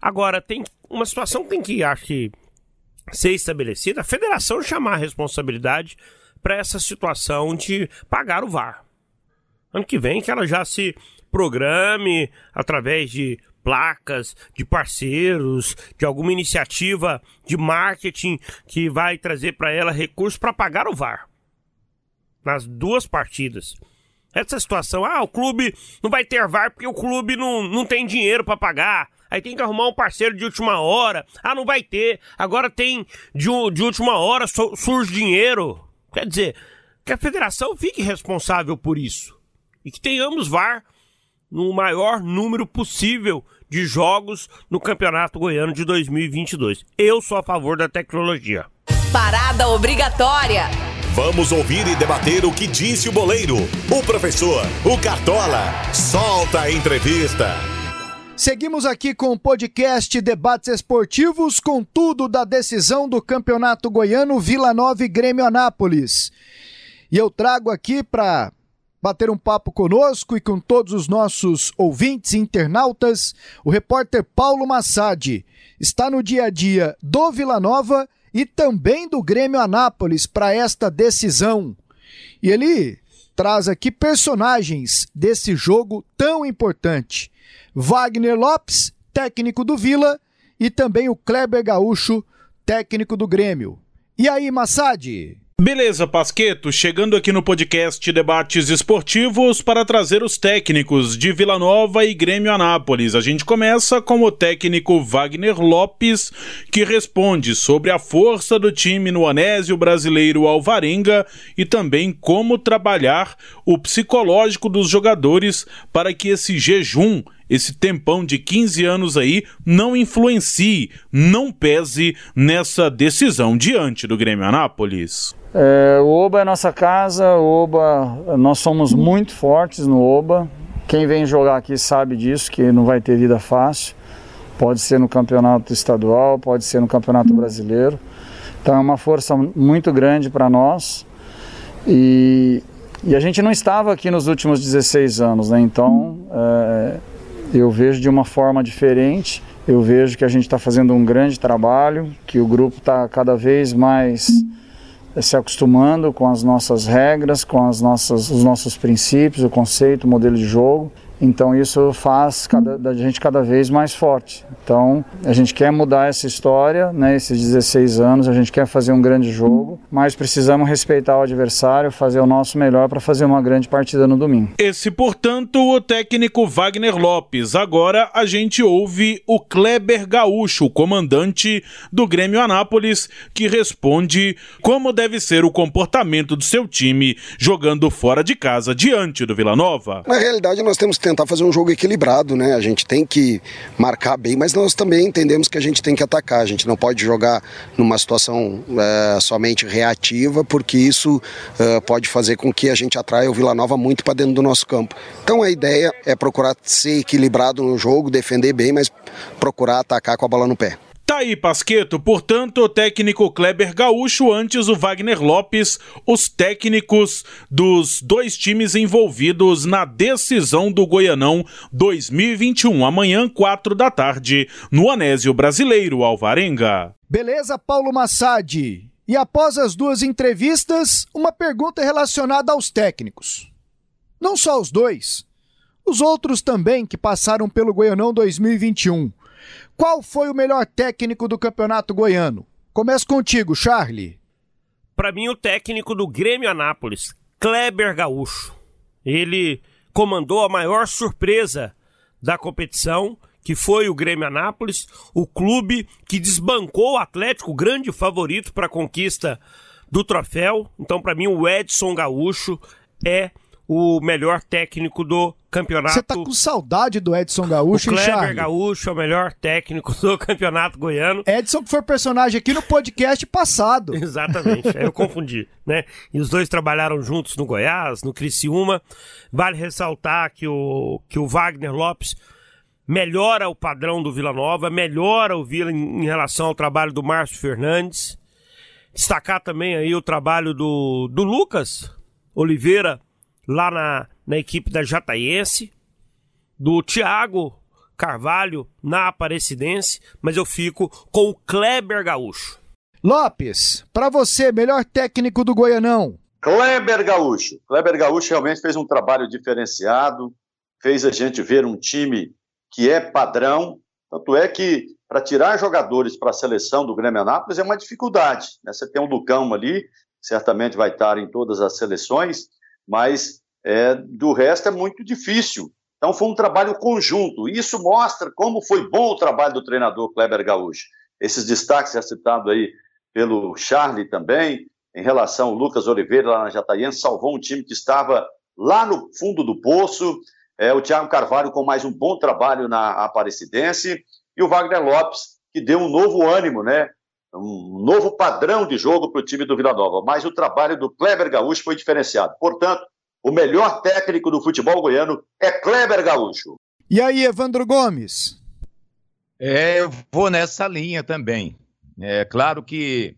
Agora, tem uma situação que tem que, acho que, ser estabelecida, a federação chamar a responsabilidade para essa situação de pagar o VAR. Ano que vem que ela já se programe através de placas, de parceiros, de alguma iniciativa de marketing que vai trazer para ela recursos para pagar o VAR. Nas duas partidas. Essa situação, ah, o clube não vai ter VAR porque o clube não, não tem dinheiro para pagar. Aí tem que arrumar um parceiro de última hora. Ah, não vai ter. Agora tem de, de última hora, surge dinheiro. Quer dizer, que a federação fique responsável por isso. E que tenhamos VAR no maior número possível de jogos no Campeonato Goiano de 2022. Eu sou a favor da tecnologia. Parada obrigatória. Vamos ouvir e debater o que disse o boleiro, o professor, o Cartola. Solta a entrevista. Seguimos aqui com o podcast Debates Esportivos, com tudo da decisão do Campeonato Goiano Vila Nova e Grêmio Anápolis. E eu trago aqui para bater um papo conosco e com todos os nossos ouvintes e internautas o repórter Paulo Massadi. Está no dia a dia do Vila Nova e também do Grêmio Anápolis para esta decisão. E ele traz aqui personagens desse jogo tão importante. Wagner Lopes, técnico do Vila, e também o Kleber Gaúcho, técnico do Grêmio. E aí, Massad? Beleza, Pasqueto, chegando aqui no podcast Debates Esportivos para trazer os técnicos de Vila Nova e Grêmio Anápolis. A gente começa com o técnico Wagner Lopes, que responde sobre a força do time no Anésio Brasileiro Alvarenga e também como trabalhar o psicológico dos jogadores para que esse jejum esse tempão de 15 anos aí não influencie, não pese nessa decisão diante do Grêmio Anápolis? É, o Oba é nossa casa, o Oba, nós somos muito fortes no Oba. Quem vem jogar aqui sabe disso, que não vai ter vida fácil. Pode ser no campeonato estadual, pode ser no campeonato brasileiro. Então é uma força muito grande para nós. E, e, a gente não estava aqui nos últimos 16 anos, né? Então é, eu vejo de uma forma diferente. Eu vejo que a gente está fazendo um grande trabalho, que o grupo está cada vez mais se acostumando com as nossas regras, com as nossas, os nossos princípios, o conceito, o modelo de jogo. Então isso faz cada, da gente cada vez mais forte. Então a gente quer mudar essa história, né, esses 16 anos, a gente quer fazer um grande jogo, mas precisamos respeitar o adversário, fazer o nosso melhor para fazer uma grande partida no domingo. Esse, portanto, o técnico Wagner Lopes. Agora a gente ouve o Kleber Gaúcho, o comandante do Grêmio Anápolis, que responde como deve ser o comportamento do seu time jogando fora de casa diante do Vila Nova. Na realidade, nós temos tentar fazer um jogo equilibrado, né? A gente tem que marcar bem, mas nós também entendemos que a gente tem que atacar. A gente não pode jogar numa situação é, somente reativa, porque isso é, pode fazer com que a gente atraia o Vila Nova muito para dentro do nosso campo. Então a ideia é procurar ser equilibrado no jogo, defender bem, mas procurar atacar com a bola no pé. Tá aí, Pasqueto. Portanto, o técnico Kleber Gaúcho, antes o Wagner Lopes, os técnicos dos dois times envolvidos na decisão do Goianão 2021, amanhã, quatro da tarde, no Anésio Brasileiro, Alvarenga. Beleza, Paulo Massad. E após as duas entrevistas, uma pergunta relacionada aos técnicos. Não só os dois, os outros também que passaram pelo Goianão 2021. Qual foi o melhor técnico do Campeonato Goiano? Começo contigo, Charlie. Para mim, o técnico do Grêmio Anápolis, Kleber Gaúcho. Ele comandou a maior surpresa da competição, que foi o Grêmio Anápolis, o clube que desbancou o Atlético, grande favorito para a conquista do troféu. Então, para mim, o Edson Gaúcho é o melhor técnico do campeonato. Você tá com saudade do Edson Gaúcho, o Kleber Charlie? Gaúcho é o melhor técnico do campeonato goiano. Edson que foi personagem aqui no podcast passado. [laughs] Exatamente, aí eu confundi, né? E os dois trabalharam juntos no Goiás, no Criciúma. Vale ressaltar que o, que o Wagner Lopes melhora o padrão do Vila Nova, melhora o Vila em, em relação ao trabalho do Márcio Fernandes. Destacar também aí o trabalho do, do Lucas Oliveira, lá na, na equipe da Jataiense, do Thiago Carvalho na Aparecidense, mas eu fico com o Kleber Gaúcho. Lopes, para você, melhor técnico do Goianão. Kleber Gaúcho. Kleber Gaúcho realmente fez um trabalho diferenciado, fez a gente ver um time que é padrão. Tanto é que para tirar jogadores para a seleção do Grêmio Anápolis é uma dificuldade. Né? Você tem um Lucão ali, certamente vai estar em todas as seleções, mas é, do resto é muito difícil. Então foi um trabalho conjunto. Isso mostra como foi bom o trabalho do treinador Kleber Gaúcho. Esses destaques já citados aí pelo Charlie também, em relação ao Lucas Oliveira lá na Jataiense, salvou um time que estava lá no fundo do poço. É, o Thiago Carvalho com mais um bom trabalho na Aparecidense e o Wagner Lopes, que deu um novo ânimo, né? Um novo padrão de jogo para o time do Vila Nova. Mas o trabalho do Kleber Gaúcho foi diferenciado. Portanto, o melhor técnico do futebol goiano é Kleber Gaúcho. E aí, Evandro Gomes? É, eu vou nessa linha também. É claro que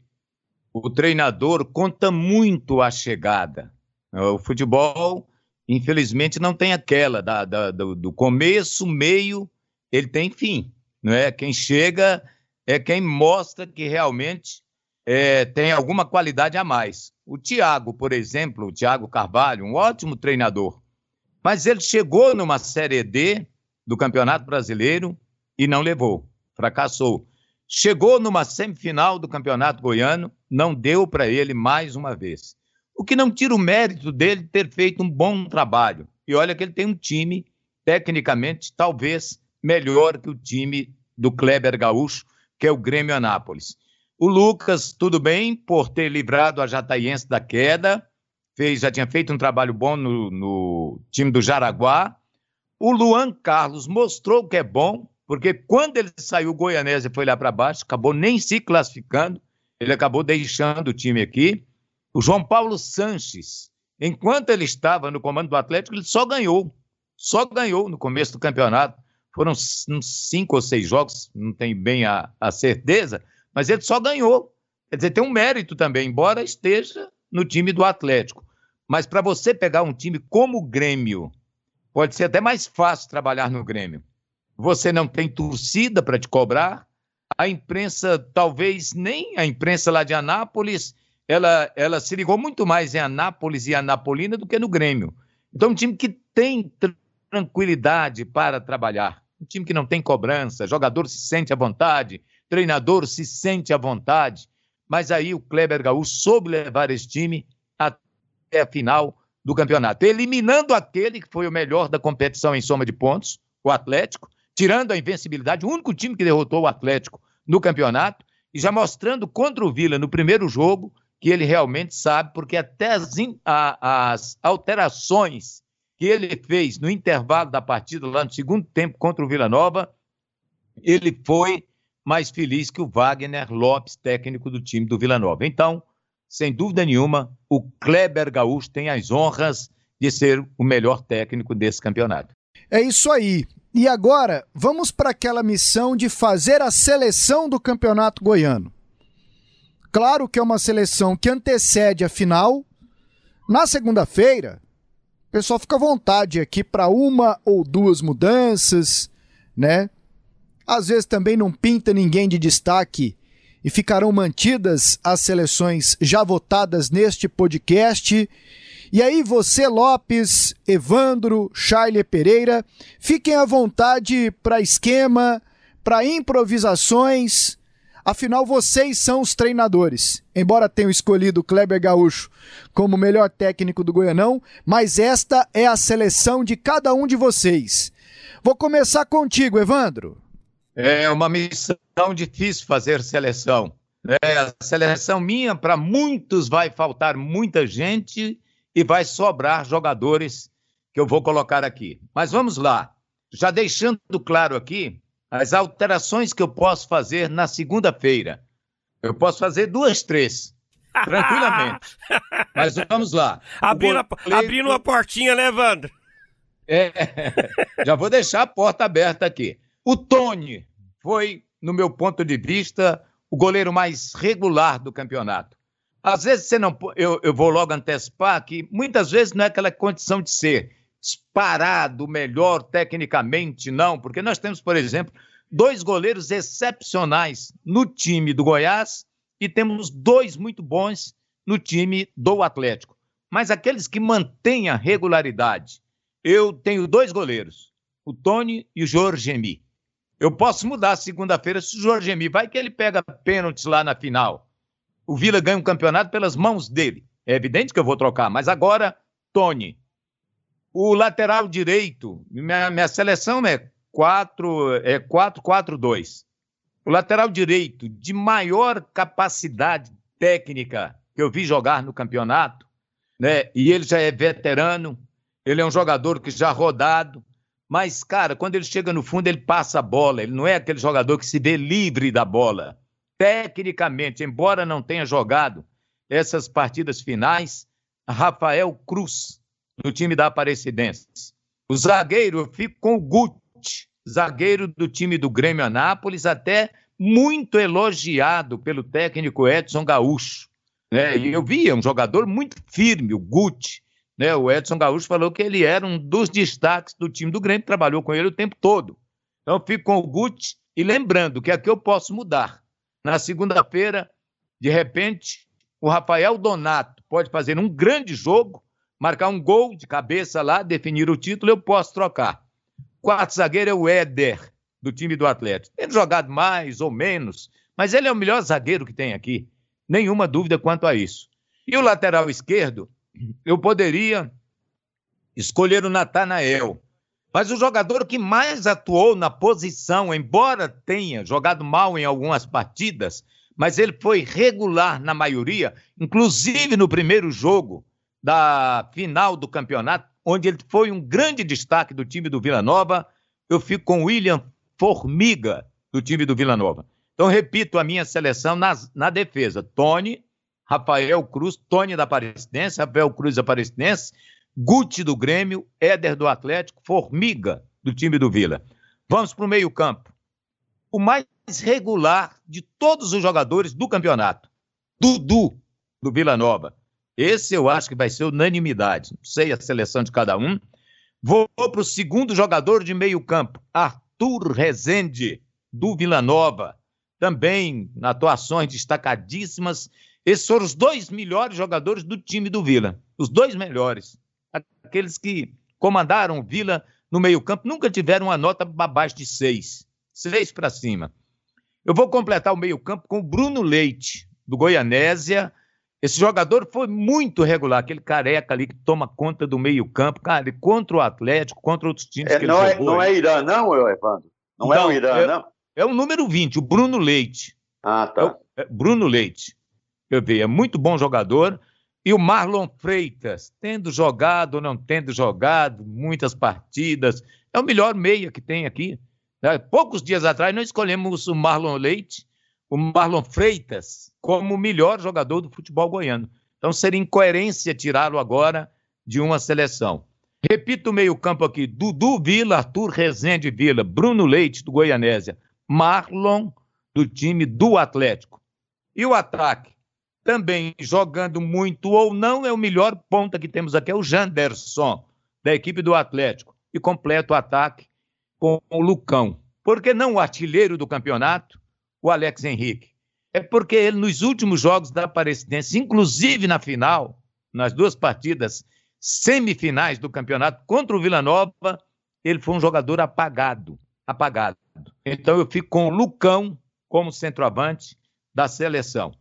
o treinador conta muito a chegada. O futebol, infelizmente, não tem aquela da, da, do, do começo, meio, ele tem fim. Não é? Quem chega é quem mostra que realmente é, tem alguma qualidade a mais. O Thiago, por exemplo, o Thiago Carvalho, um ótimo treinador, mas ele chegou numa Série D do Campeonato Brasileiro e não levou, fracassou. Chegou numa semifinal do Campeonato Goiano, não deu para ele mais uma vez. O que não tira o mérito dele ter feito um bom trabalho. E olha que ele tem um time, tecnicamente, talvez melhor que o time do Kleber Gaúcho, que é o Grêmio Anápolis. O Lucas, tudo bem, por ter livrado a Jataiense da queda, fez, já tinha feito um trabalho bom no, no time do Jaraguá. O Luan Carlos mostrou que é bom, porque quando ele saiu Goianese e foi lá para baixo, acabou nem se classificando, ele acabou deixando o time aqui. O João Paulo Sanches, enquanto ele estava no comando do Atlético, ele só ganhou, só ganhou no começo do campeonato. Foram cinco ou seis jogos, não tenho bem a, a certeza, mas ele só ganhou. Quer dizer, tem um mérito também, embora esteja no time do Atlético. Mas para você pegar um time como o Grêmio, pode ser até mais fácil trabalhar no Grêmio. Você não tem torcida para te cobrar. A imprensa, talvez nem a imprensa lá de Anápolis, ela, ela se ligou muito mais em Anápolis e Anapolina do que no Grêmio. Então, um time que tem tranquilidade para trabalhar. Um time que não tem cobrança, jogador se sente à vontade, treinador se sente à vontade, mas aí o Kleber Gaúcho soube levar esse time até a final do campeonato, eliminando aquele que foi o melhor da competição em soma de pontos, o Atlético, tirando a invencibilidade, o único time que derrotou o Atlético no campeonato, e já mostrando contra o Vila no primeiro jogo que ele realmente sabe, porque até as, as alterações que ele fez no intervalo da partida, lá no segundo tempo contra o Vila Nova, ele foi mais feliz que o Wagner Lopes, técnico do time do Vila Nova. Então, sem dúvida nenhuma, o Kleber Gaúcho tem as honras de ser o melhor técnico desse campeonato. É isso aí. E agora, vamos para aquela missão de fazer a seleção do campeonato goiano. Claro que é uma seleção que antecede a final. Na segunda-feira, pessoal fica à vontade aqui para uma ou duas mudanças, né? Às vezes também não pinta ninguém de destaque e ficarão mantidas as seleções já votadas neste podcast. E aí, você, Lopes, Evandro, Charlie Pereira, fiquem à vontade para esquema, para improvisações. Afinal, vocês são os treinadores. Embora tenham escolhido Kleber Gaúcho como melhor técnico do Goianão, mas esta é a seleção de cada um de vocês. Vou começar contigo, Evandro. É uma missão difícil fazer seleção. É, a seleção minha, para muitos, vai faltar muita gente e vai sobrar jogadores que eu vou colocar aqui. Mas vamos lá. Já deixando claro aqui as alterações que eu posso fazer na segunda-feira. Eu posso fazer duas, três. [laughs] Tranquilamente. Mas vamos lá. Abrindo, goleiro... abrindo uma portinha, né, Evandro? É, [laughs] já vou deixar a porta aberta aqui. O Tony foi, no meu ponto de vista, o goleiro mais regular do campeonato. Às vezes você não. Eu, eu vou logo antecipar que muitas vezes não é aquela condição de ser disparado, melhor tecnicamente, não, porque nós temos, por exemplo, dois goleiros excepcionais no time do Goiás e temos dois muito bons no time do Atlético. Mas aqueles que mantêm a regularidade, eu tenho dois goleiros, o Tony e o Jorge Emi. Eu posso mudar segunda-feira se o Jorge Emi vai que ele pega pênaltis lá na final. O Vila ganha um campeonato pelas mãos dele. É evidente que eu vou trocar, mas agora, Tony. O lateral direito, minha, minha seleção é 4 é 4-4-2. O lateral direito de maior capacidade técnica que eu vi jogar no campeonato, né? E ele já é veterano, ele é um jogador que já rodado, mas, cara, quando ele chega no fundo, ele passa a bola. Ele não é aquele jogador que se vê livre da bola. Tecnicamente, embora não tenha jogado essas partidas finais, Rafael Cruz, no time da Aparecidense. O zagueiro, fico com o Guti, zagueiro do time do Grêmio Anápolis, até muito elogiado pelo técnico Edson Gaúcho. Né? E eu via um jogador muito firme, o Guti. Né? O Edson Gaúcho falou que ele era um dos destaques do time do Grêmio, trabalhou com ele o tempo todo. Então, fico com o Guti e lembrando que aqui eu posso mudar. Na segunda-feira, de repente, o Rafael Donato pode fazer um grande jogo, marcar um gol de cabeça lá, definir o título, eu posso trocar. Quarto zagueiro é o Éder, do time do Atlético. Tem jogado mais ou menos, mas ele é o melhor zagueiro que tem aqui. Nenhuma dúvida quanto a isso. E o lateral esquerdo, eu poderia escolher o Natanael. Mas o jogador que mais atuou na posição, embora tenha jogado mal em algumas partidas, mas ele foi regular na maioria, inclusive no primeiro jogo da final do campeonato, onde ele foi um grande destaque do time do Vila Nova. Eu fico com William Formiga, do time do Vila Nova. Então, repito a minha seleção na, na defesa: Tony, Rafael Cruz, Tony da Aparecidense, Rafael Cruz da Aparecidense, Guti do Grêmio, Éder do Atlético, Formiga do time do Vila. Vamos para o meio-campo. O mais regular de todos os jogadores do campeonato. Dudu, do Vila Nova. Esse eu acho que vai ser unanimidade. Não sei a seleção de cada um. Vou para o segundo jogador de meio-campo, Arthur Rezende, do Vila Nova. Também atuações destacadíssimas. Esses foram os dois melhores jogadores do time do Vila. Os dois melhores. Aqueles que comandaram o Vila no meio-campo nunca tiveram uma nota abaixo de seis. Seis para cima. Eu vou completar o meio-campo com o Bruno Leite, do Goianésia esse jogador foi muito regular, aquele careca ali que toma conta do meio-campo, cara, contra o Atlético, contra outros times é, que não ele é, jogou. Não é Irã, não, Evandro? Não, não é o Irã, é, não? É o número 20, o Bruno Leite. Ah, tá. É o, é Bruno Leite. Eu vi, é muito bom jogador. E o Marlon Freitas, tendo jogado ou não tendo jogado muitas partidas, é o melhor meia que tem aqui. Né? Poucos dias atrás nós escolhemos o Marlon Leite, o Marlon Freitas, como o melhor jogador do futebol goiano. Então seria incoerência tirá-lo agora de uma seleção. Repito o meio-campo aqui: Dudu Vila, Arthur Rezende Vila, Bruno Leite, do Goianésia, Marlon, do time do Atlético. E o ataque? Também jogando muito ou não, é o melhor ponta que temos aqui, é o Janderson, da equipe do Atlético. E completa o ataque com o Lucão. Por que não o artilheiro do campeonato, o Alex Henrique? é porque ele, nos últimos jogos da Aparecidense, inclusive na final, nas duas partidas semifinais do campeonato contra o Vila Nova, ele foi um jogador apagado. Apagado. Então eu fico com o Lucão como centroavante da seleção.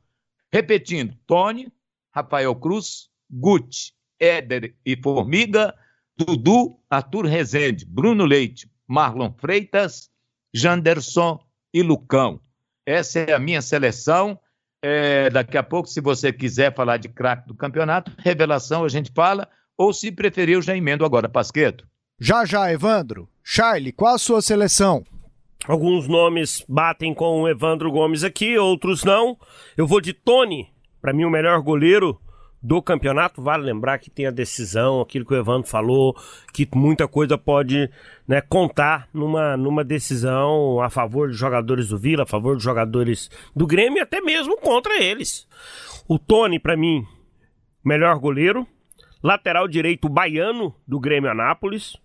Repetindo: Tony, Rafael Cruz, Guti, Éder e Formiga, Dudu, Arthur Rezende, Bruno Leite, Marlon Freitas, Janderson e Lucão. Essa é a minha seleção. É, daqui a pouco, se você quiser falar de craque do campeonato, revelação a gente fala, ou se preferir, eu já emendo agora, Pasqueto. Já, já, Evandro. Charlie, qual a sua seleção? Alguns nomes batem com o Evandro Gomes aqui, outros não. Eu vou de Tony, para mim o melhor goleiro do campeonato. Vale lembrar que tem a decisão, aquilo que o Evandro falou, que muita coisa pode né, contar numa, numa decisão a favor de jogadores do Vila, a favor de jogadores do Grêmio e até mesmo contra eles. O Tony, para mim, melhor goleiro. Lateral direito baiano do Grêmio Anápolis.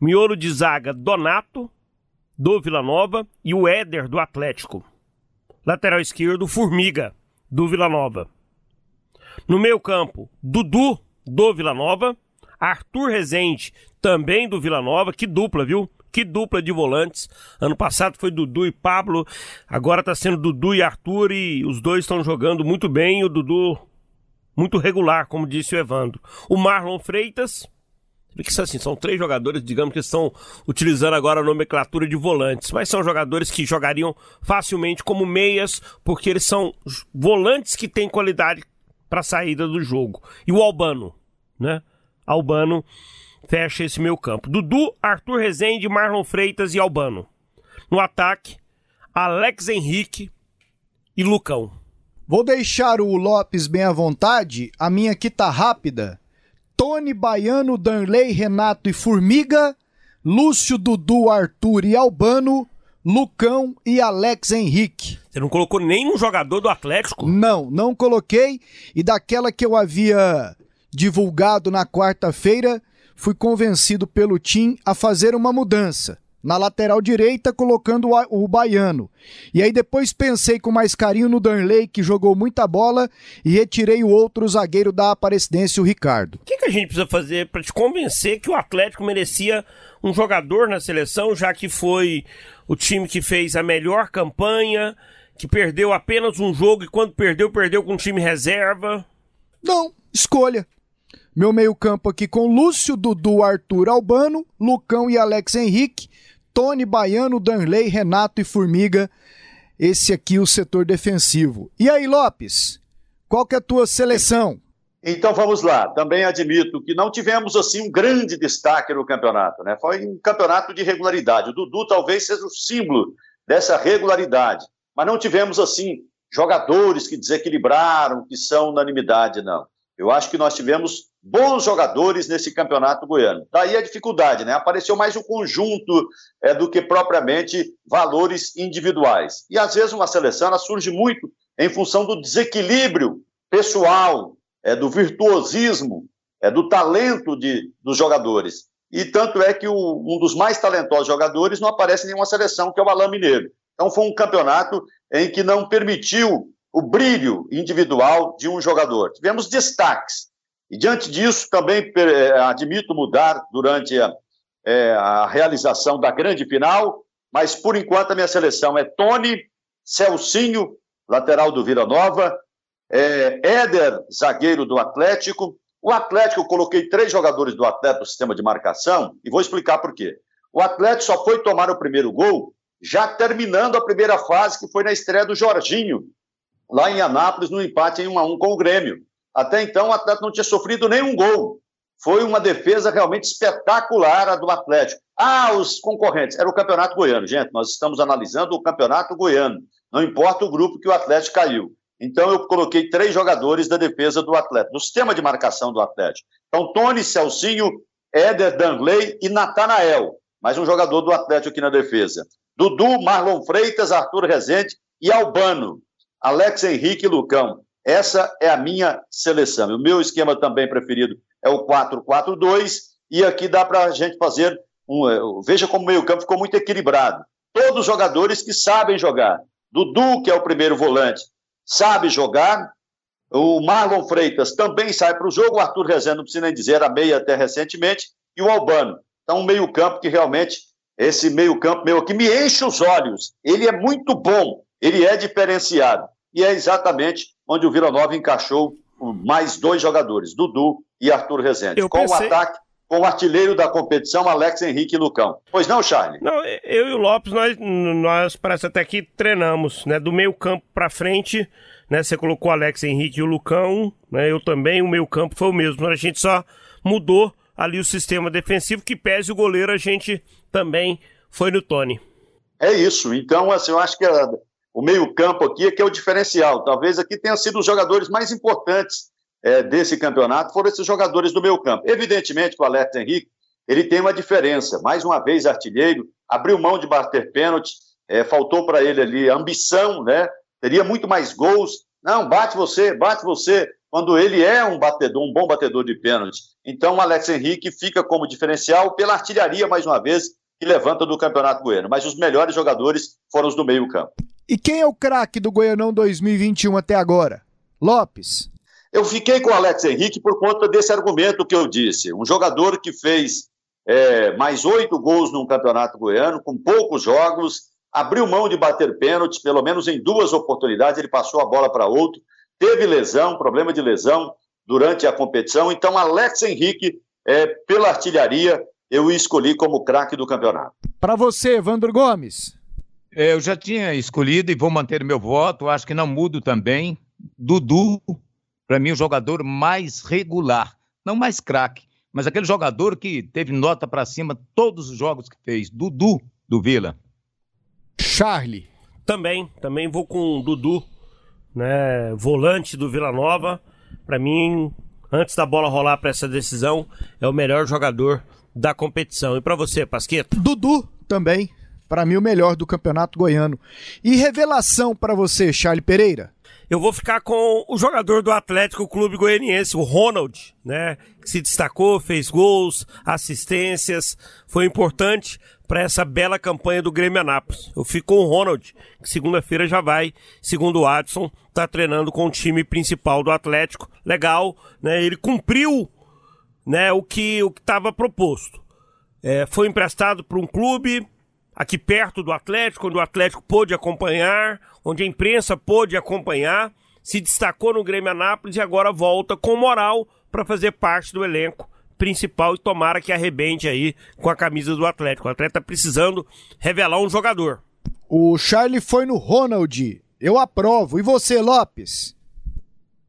Miolo de zaga Donato, do Vila Nova. E o Éder, do Atlético. Lateral esquerdo, Formiga, do Vila Nova. No meio campo, Dudu, do Vila Nova. Arthur Rezende, também do Vila Nova. Que dupla, viu? Que dupla de volantes. Ano passado foi Dudu e Pablo. Agora tá sendo Dudu e Arthur. E os dois estão jogando muito bem. O Dudu muito regular, como disse o Evandro. O Marlon Freitas. Que assim, são três jogadores, digamos que estão utilizando agora a nomenclatura de volantes, mas são jogadores que jogariam facilmente como meias, porque eles são volantes que têm qualidade para a saída do jogo. E o Albano, né? Albano fecha esse meu campo. Dudu, Arthur Rezende, Marlon Freitas e Albano. No ataque, Alex Henrique e Lucão. Vou deixar o Lopes bem à vontade, a minha aqui tá rápida. Tony Baiano, Danley, Renato e Formiga, Lúcio, Dudu, Arthur e Albano, Lucão e Alex Henrique. Você não colocou nenhum jogador do Atlético? Não, não coloquei. E daquela que eu havia divulgado na quarta-feira, fui convencido pelo Tim a fazer uma mudança. Na lateral direita, colocando o, o baiano. E aí depois pensei com mais carinho no Danley, que jogou muita bola, e retirei o outro zagueiro da Aparecidense, o Ricardo. O que, que a gente precisa fazer para te convencer que o Atlético merecia um jogador na seleção, já que foi o time que fez a melhor campanha, que perdeu apenas um jogo e quando perdeu, perdeu com um time reserva? Não, escolha. Meu meio-campo aqui com Lúcio, Dudu, Arthur, Albano, Lucão e Alex Henrique, Tony, Baiano, Danley, Renato e Formiga. Esse aqui o setor defensivo. E aí, Lopes? Qual que é a tua seleção? Então vamos lá. Também admito que não tivemos assim um grande destaque no campeonato, né? Foi um campeonato de regularidade. O Dudu talvez seja o símbolo dessa regularidade, mas não tivemos assim jogadores que desequilibraram, que são unanimidade, não. Eu acho que nós tivemos bons jogadores nesse campeonato goiano. Daí a dificuldade, né? Apareceu mais um conjunto é, do que propriamente valores individuais. E às vezes uma seleção surge muito em função do desequilíbrio pessoal, é, do virtuosismo, é, do talento de, dos jogadores. E tanto é que o, um dos mais talentosos jogadores não aparece em nenhuma seleção, que é o Alain Mineiro. Então foi um campeonato em que não permitiu o brilho individual de um jogador. Tivemos destaques. E diante disso, também é, admito mudar durante a, é, a realização da grande final, mas por enquanto a minha seleção é Tony, Celcinho, lateral do Vila Nova, é, Éder, zagueiro do Atlético. O Atlético, eu coloquei três jogadores do Atlético no sistema de marcação, e vou explicar por quê. O Atlético só foi tomar o primeiro gol já terminando a primeira fase, que foi na estreia do Jorginho, lá em Anápolis, no empate em 1 a 1 com o Grêmio. Até então, o Atlético não tinha sofrido nenhum gol. Foi uma defesa realmente espetacular a do Atlético. Ah, os concorrentes. Era o Campeonato Goiano, gente. Nós estamos analisando o Campeonato Goiano. Não importa o grupo que o Atlético caiu. Então, eu coloquei três jogadores da defesa do Atlético, no sistema de marcação do Atlético. Então, Tony, Celcinho, Éder Danley e Natanael. Mais um jogador do Atlético aqui na defesa. Dudu, Marlon Freitas, Arthur Rezende e Albano. Alex Henrique Lucão. Essa é a minha seleção. O meu esquema também preferido é o 4-4-2, e aqui dá para a gente fazer um. Eh, veja como o meio-campo ficou muito equilibrado. Todos jogadores que sabem jogar. Dudu, que é o primeiro volante, sabe jogar. O Marlon Freitas também sai para o jogo. O Arthur Rezende, não precisa nem dizer, era meia até recentemente. E o Albano. Então, um meio-campo que realmente, esse meio-campo meu aqui, me enche os olhos. Ele é muito bom, ele é diferenciado. E é exatamente onde o Vila Nova encaixou mais dois jogadores, Dudu e Arthur Rezende. Eu com pensei... o ataque, com o artilheiro da competição, Alex Henrique Lucão. Pois não, Charlie? Não, eu e o Lopes, nós, nós parece até que treinamos, né? Do meio campo para frente, né? Você colocou o Alex Henrique e o Lucão, né? Eu também, o meio campo foi o mesmo. A gente só mudou ali o sistema defensivo, que pese o goleiro, a gente também foi no Tony. É isso. Então, assim, eu acho que o meio-campo aqui é que é o diferencial. Talvez aqui tenha sido os jogadores mais importantes é, desse campeonato, foram esses jogadores do meio-campo. Evidentemente que o Alex Henrique ele tem uma diferença. Mais uma vez, artilheiro, abriu mão de bater pênalti, é, faltou para ele ali ambição, né? Teria muito mais gols. Não, bate você, bate você, quando ele é um batedor, um bom batedor de pênalti. Então, o Alex Henrique fica como diferencial pela artilharia, mais uma vez, que levanta do Campeonato Goiano. Mas os melhores jogadores foram os do meio-campo. E quem é o craque do Goianão 2021 até agora? Lopes. Eu fiquei com o Alex Henrique por conta desse argumento que eu disse. Um jogador que fez é, mais oito gols num campeonato goiano, com poucos jogos, abriu mão de bater pênaltis, pelo menos em duas oportunidades, ele passou a bola para outro, teve lesão, problema de lesão durante a competição. Então, Alex Henrique, é, pela artilharia, eu escolhi como craque do campeonato. Para você, Evandro Gomes. É, eu já tinha escolhido e vou manter meu voto, acho que não mudo também. Dudu, para mim, o jogador mais regular, não mais craque, mas aquele jogador que teve nota para cima todos os jogos que fez. Dudu, do Vila. Charlie. Também, também vou com o Dudu, né, volante do Vila Nova. Para mim, antes da bola rolar para essa decisão, é o melhor jogador da competição. E para você, Pasqueta? Dudu também para mim o melhor do campeonato goiano. E revelação para você, Charlie Pereira? Eu vou ficar com o jogador do Atlético Clube Goianiense, o Ronald, né? Que se destacou, fez gols, assistências, foi importante para essa bela campanha do Grêmio Anápolis. Eu fico com o Ronald, que segunda-feira já vai, segundo o Adson, tá treinando com o time principal do Atlético. Legal, né? Ele cumpriu, né, o que o que estava proposto. É, foi emprestado para um clube, aqui perto do Atlético, onde o Atlético pôde acompanhar, onde a imprensa pôde acompanhar, se destacou no Grêmio Anápolis e agora volta com moral para fazer parte do elenco principal e tomara que arrebente aí com a camisa do Atlético. O Atlético está precisando revelar um jogador. O Charlie foi no Ronald. Eu aprovo. E você, Lopes?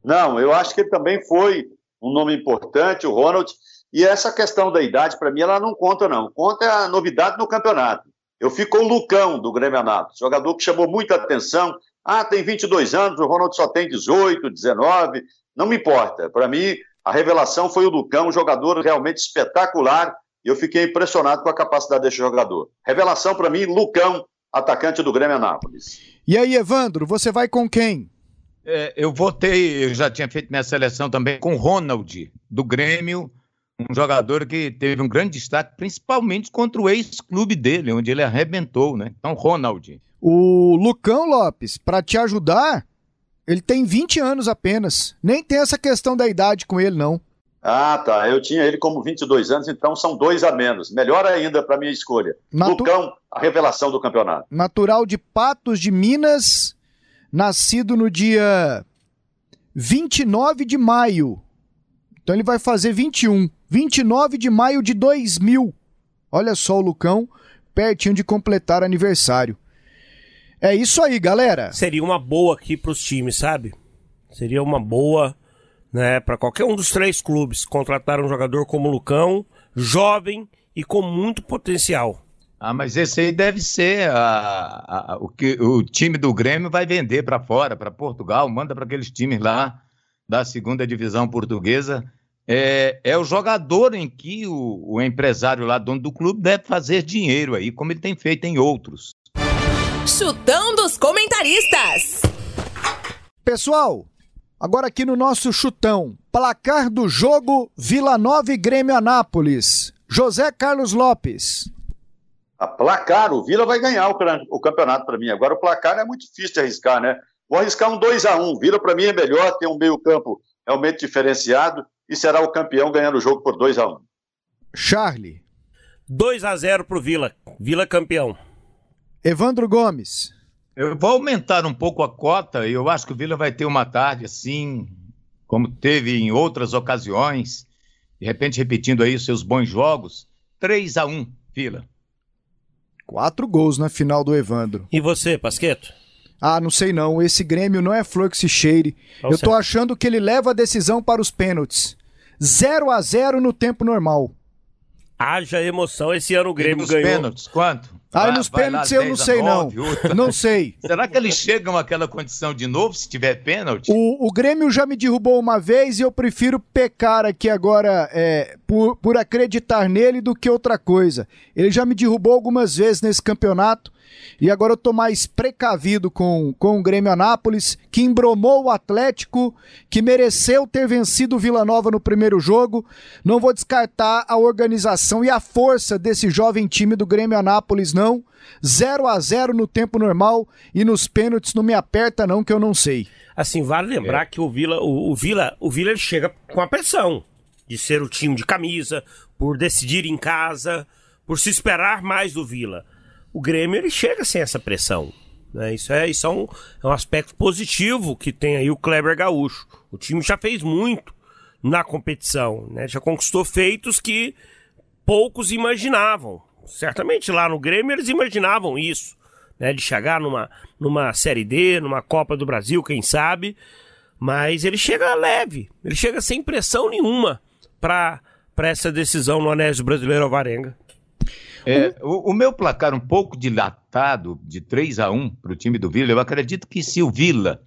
Não, eu acho que ele também foi um nome importante, o Ronald. E essa questão da idade, para mim, ela não conta, não. Conta a novidade no campeonato. Eu fico com o Lucão, do Grêmio Anápolis, jogador que chamou muita atenção. Ah, tem 22 anos, o Ronald só tem 18, 19. Não me importa. Para mim, a revelação foi o Lucão, um jogador realmente espetacular. E eu fiquei impressionado com a capacidade desse jogador. Revelação para mim, Lucão, atacante do Grêmio Anápolis. E aí, Evandro, você vai com quem? É, eu votei, eu já tinha feito minha seleção também com Ronald, do Grêmio um jogador que teve um grande destaque, principalmente contra o ex-clube dele, onde ele arrebentou, né? Então, Ronald. O Lucão Lopes, para te ajudar, ele tem 20 anos apenas. Nem tem essa questão da idade com ele, não. Ah, tá. Eu tinha ele como 22 anos, então são dois a menos. Melhor ainda para minha escolha. Natu... Lucão, a revelação do campeonato. Natural de Patos de Minas, nascido no dia 29 de maio. Então ele vai fazer 21. 29 de maio de 2000. Olha só o Lucão, pertinho de completar aniversário. É isso aí, galera. Seria uma boa aqui pros times, sabe? Seria uma boa, né, para qualquer um dos três clubes contratar um jogador como o Lucão, jovem e com muito potencial. Ah, mas esse aí deve ser a, a, o que o time do Grêmio vai vender para fora, para Portugal, manda para aqueles times lá da segunda divisão portuguesa é, é o jogador em que o, o empresário lá, dono do clube, deve fazer dinheiro aí, como ele tem feito em outros. Chutão dos comentaristas. Pessoal, agora aqui no nosso chutão, placar do jogo Vila Nova e Grêmio Anápolis. José Carlos Lopes. A placar, o Vila vai ganhar o, o campeonato para mim. Agora o placar é muito difícil de arriscar, né? Vou arriscar um 2 a 1 um. Vila para mim é melhor, tem um meio-campo realmente diferenciado e será o campeão ganhando o jogo por 2 a 1 um. Charlie. 2 a 0 pro Vila. Vila campeão. Evandro Gomes. Eu vou aumentar um pouco a cota e eu acho que o Vila vai ter uma tarde assim, como teve em outras ocasiões, de repente repetindo aí os seus bons jogos. 3 a 1 Vila. Quatro gols na final do Evandro. E você, Pasqueto? Ah, não sei não. Esse Grêmio não é flor que se cheire. Qual Eu tô achando que ele leva a decisão para os pênaltis. 0 a 0 no tempo normal. Haja emoção. Esse ano o Grêmio ganhou. pênaltis, quanto? Ah, nos pênaltis eu não sei, 9, não. Não sei. [laughs] Será que eles chegam àquela condição de novo se tiver pênalti? O, o Grêmio já me derrubou uma vez e eu prefiro pecar aqui agora é, por, por acreditar nele do que outra coisa. Ele já me derrubou algumas vezes nesse campeonato e agora eu tô mais precavido com, com o Grêmio Anápolis, que embromou o Atlético, que mereceu ter vencido o Vila Nova no primeiro jogo. Não vou descartar a organização e a força desse jovem time do Grêmio Anápolis, não. 0 a 0 no tempo normal e nos pênaltis não me aperta não que eu não sei. Assim, vale lembrar é. que o Vila, o, o, Vila, o Vila ele chega com a pressão de ser o time de camisa, por decidir em casa, por se esperar mais do Vila o Grêmio ele chega sem essa pressão. Né? Isso, é, isso é, um, é um aspecto positivo que tem aí o Kleber Gaúcho. O time já fez muito na competição, né? já conquistou feitos que poucos imaginavam. Certamente lá no Grêmio eles imaginavam isso, né? de chegar numa, numa Série D, numa Copa do Brasil, quem sabe. Mas ele chega leve, ele chega sem pressão nenhuma para essa decisão no Anésio Brasileiro Alvarenga. É, o, o, meu placar um pouco dilatado, de 3 a 1 para o time do Vila, eu acredito que se o Vila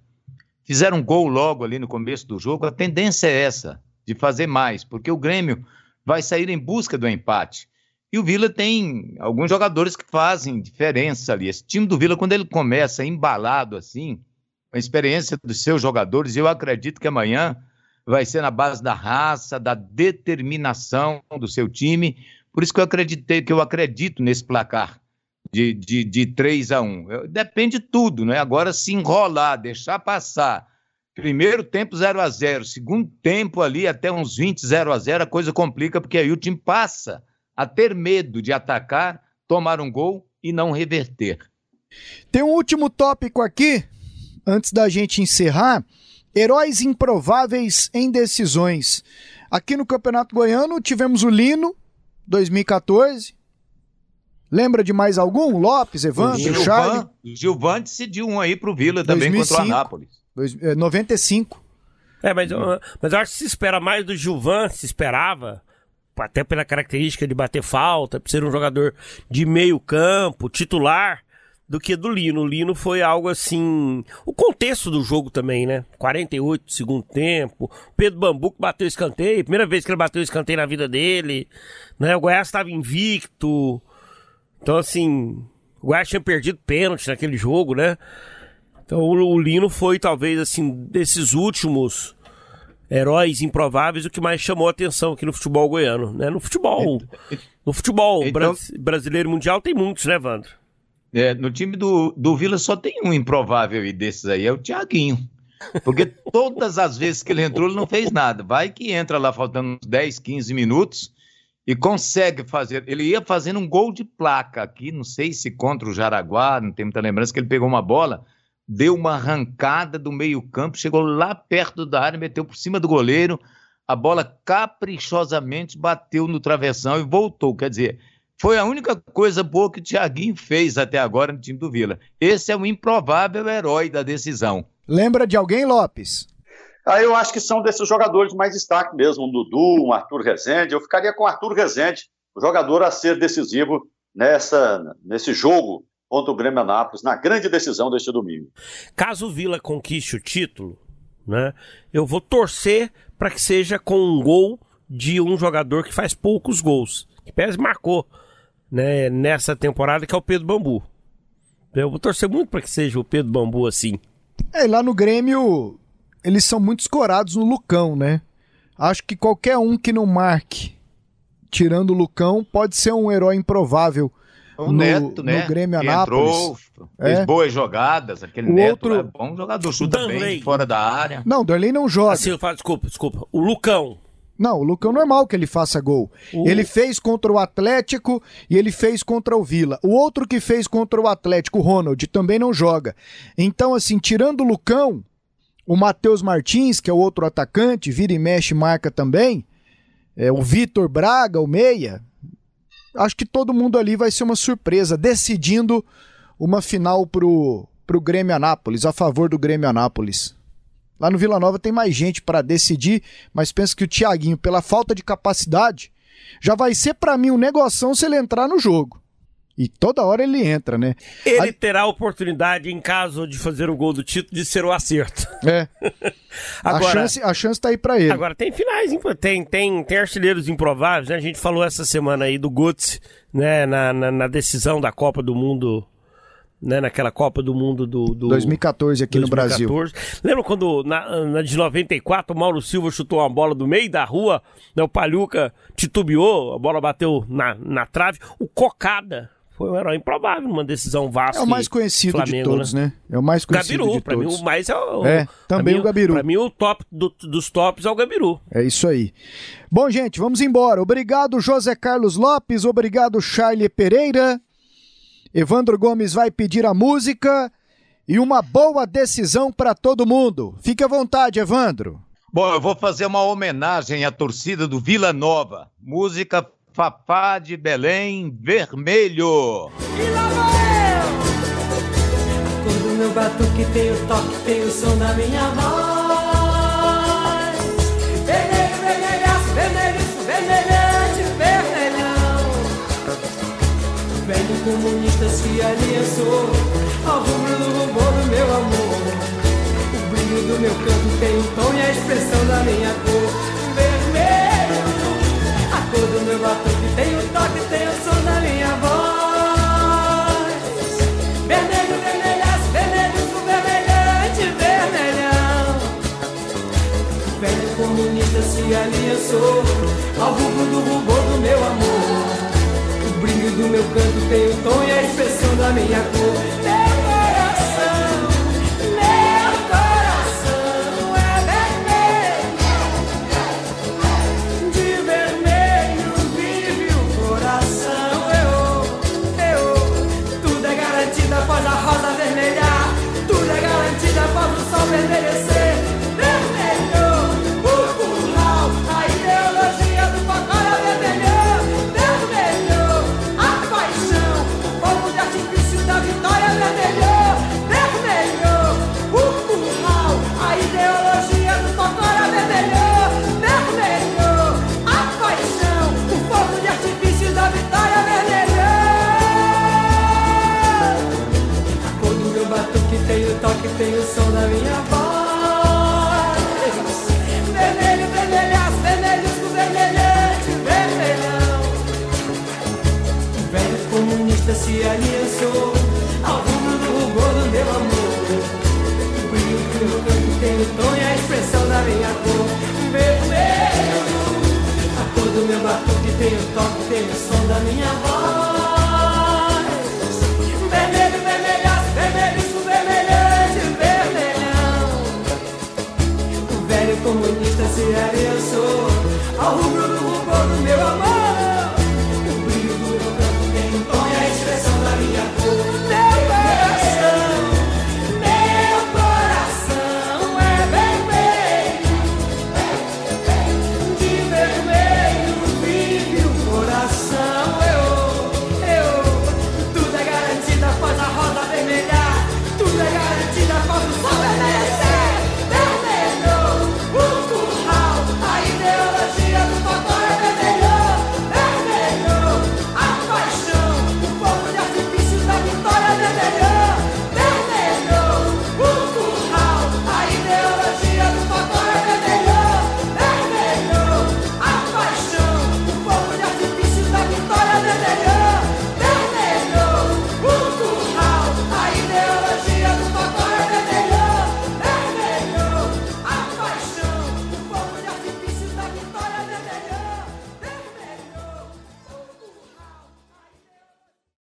fizer um gol logo ali no começo do jogo, a tendência é essa, de fazer mais, porque o Grêmio vai sair em busca do empate. E o Vila tem alguns jogadores que fazem diferença ali. Esse time do Vila, quando ele começa embalado assim, a experiência dos seus jogadores, eu acredito que amanhã vai ser na base da raça, da determinação do seu time, por isso que eu acreditei, que eu acredito nesse placar de, de, de 3 a 1 Depende de tudo, né? Agora, se enrolar, deixar passar. Primeiro tempo 0 a 0 segundo tempo ali até uns 20 0 a 0 a coisa complica, porque aí o time passa a ter medo de atacar, tomar um gol e não reverter. Tem um último tópico aqui, antes da gente encerrar. Heróis improváveis em decisões. Aqui no Campeonato Goiano tivemos o Lino, 2014. Lembra de mais algum? Lopes, Evandro, Gilvan, Charlie? Gilvan decidiu um aí pro Vila também 2005, contra o Anápolis. Dois, 95. É, é, mas, mas eu acho que se espera mais do Gilvan, se esperava, até pela característica de bater falta, por ser um jogador de meio campo, titular do que do Lino. O Lino foi algo assim. O contexto do jogo também, né? 48 segundo tempo. Pedro Bambu que bateu escanteio. Primeira vez que ele bateu escanteio na vida dele. Né? O Goiás estava invicto. Então, assim. O Goiás tinha perdido pênalti naquele jogo, né? Então o Lino foi, talvez, assim, desses últimos heróis improváveis, o que mais chamou a atenção aqui no futebol goiano, né? No futebol. No futebol então... brasileiro mundial tem muitos, né, Vandro? É, no time do, do Vila só tem um improvável e desses aí, é o Thiaguinho. Porque todas as vezes que ele entrou, ele não fez nada. Vai que entra lá faltando uns 10, 15 minutos e consegue fazer. Ele ia fazendo um gol de placa aqui, não sei se contra o Jaraguá, não tem muita lembrança, que ele pegou uma bola, deu uma arrancada do meio-campo, chegou lá perto da área, meteu por cima do goleiro, a bola caprichosamente bateu no travessão e voltou. Quer dizer, foi a única coisa boa que o Thiaguinho fez até agora no time do Vila. Esse é o improvável herói da decisão. Lembra de alguém, Lopes? Ah, eu acho que são desses jogadores mais destaque mesmo, um Dudu, um Arthur Rezende. Eu ficaria com o Arthur Rezende, o jogador a ser decisivo nessa, nesse jogo contra o Grêmio Anápolis, na grande decisão deste domingo. Caso o Vila conquiste o título, né, eu vou torcer para que seja com um gol de um jogador que faz poucos gols. Que Pérez marcou né, nessa temporada, que é o Pedro Bambu. Eu vou torcer muito para que seja o Pedro Bambu assim. É, lá no Grêmio, eles são muito escorados no Lucão, né? Acho que qualquer um que não marque, tirando o Lucão, pode ser um herói improvável O no, Neto, né? No Grêmio Anápolis. Entrou, fez é. boas jogadas. Aquele o Neto outro... é bom jogador, chuta Danley. bem fora da área. Não, o Darley não joga. Assim, desculpa, desculpa. O Lucão. Não, o Lucão normal que ele faça gol. Ele fez contra o Atlético e ele fez contra o Vila. O outro que fez contra o Atlético, o Ronald, também não joga. Então, assim, tirando o Lucão, o Matheus Martins, que é o outro atacante, vira e mexe, marca também. É, o Vitor Braga, o Meia. Acho que todo mundo ali vai ser uma surpresa, decidindo uma final pro, pro Grêmio Anápolis, a favor do Grêmio Anápolis. Lá no Vila Nova tem mais gente para decidir, mas penso que o Thiaguinho, pela falta de capacidade, já vai ser para mim um negoção se ele entrar no jogo. E toda hora ele entra, né? Ele Aí... terá a oportunidade, em caso de fazer o gol do título, de ser o acerto. É. [laughs] agora, a, chance, a chance tá aí pra ele. Agora, tem finais, tem, tem, tem artilheiros improváveis, né? A gente falou essa semana aí do Guts, né? Na, na, na decisão da Copa do Mundo né, naquela Copa do Mundo do, do 2014 aqui 2014. no Brasil. Lembra quando na, na, de 94 o Mauro Silva chutou uma bola do meio da rua, né, o Palhuca titubeou, a bola bateu na, na trave, o Cocada foi um herói improvável numa decisão vasta. É o mais conhecido Flamengo, de todos, né? né? É o mais conhecido Gabiru, de pra todos. mim o mais é o... É, também mim, o Gabiru. Pra mim o top do, dos tops é o Gabiru. É isso aí. Bom, gente, vamos embora. Obrigado, José Carlos Lopes. Obrigado, Charlie Pereira. Evandro Gomes vai pedir a música e uma boa decisão para todo mundo. Fique à vontade, Evandro. Bom, eu vou fazer uma homenagem à torcida do Vila Nova. Música Fafá de Belém Vermelho. E lá vai eu! Quando meu batuque tem o toque, tem o som da minha voz. Comunista se aliançou ao rubro do rubor do meu amor. O brilho do meu canto tem o tom e a expressão da minha cor. Vermelho, a cor do meu batuque tem o toque, tem o som da minha voz. Vermelho, vermelhaço, vermelho, vermelhante, vermelhão. O velho se aliançou ao rubro do rubor do meu amor do meu canto tem o tom e a expressão da minha cor.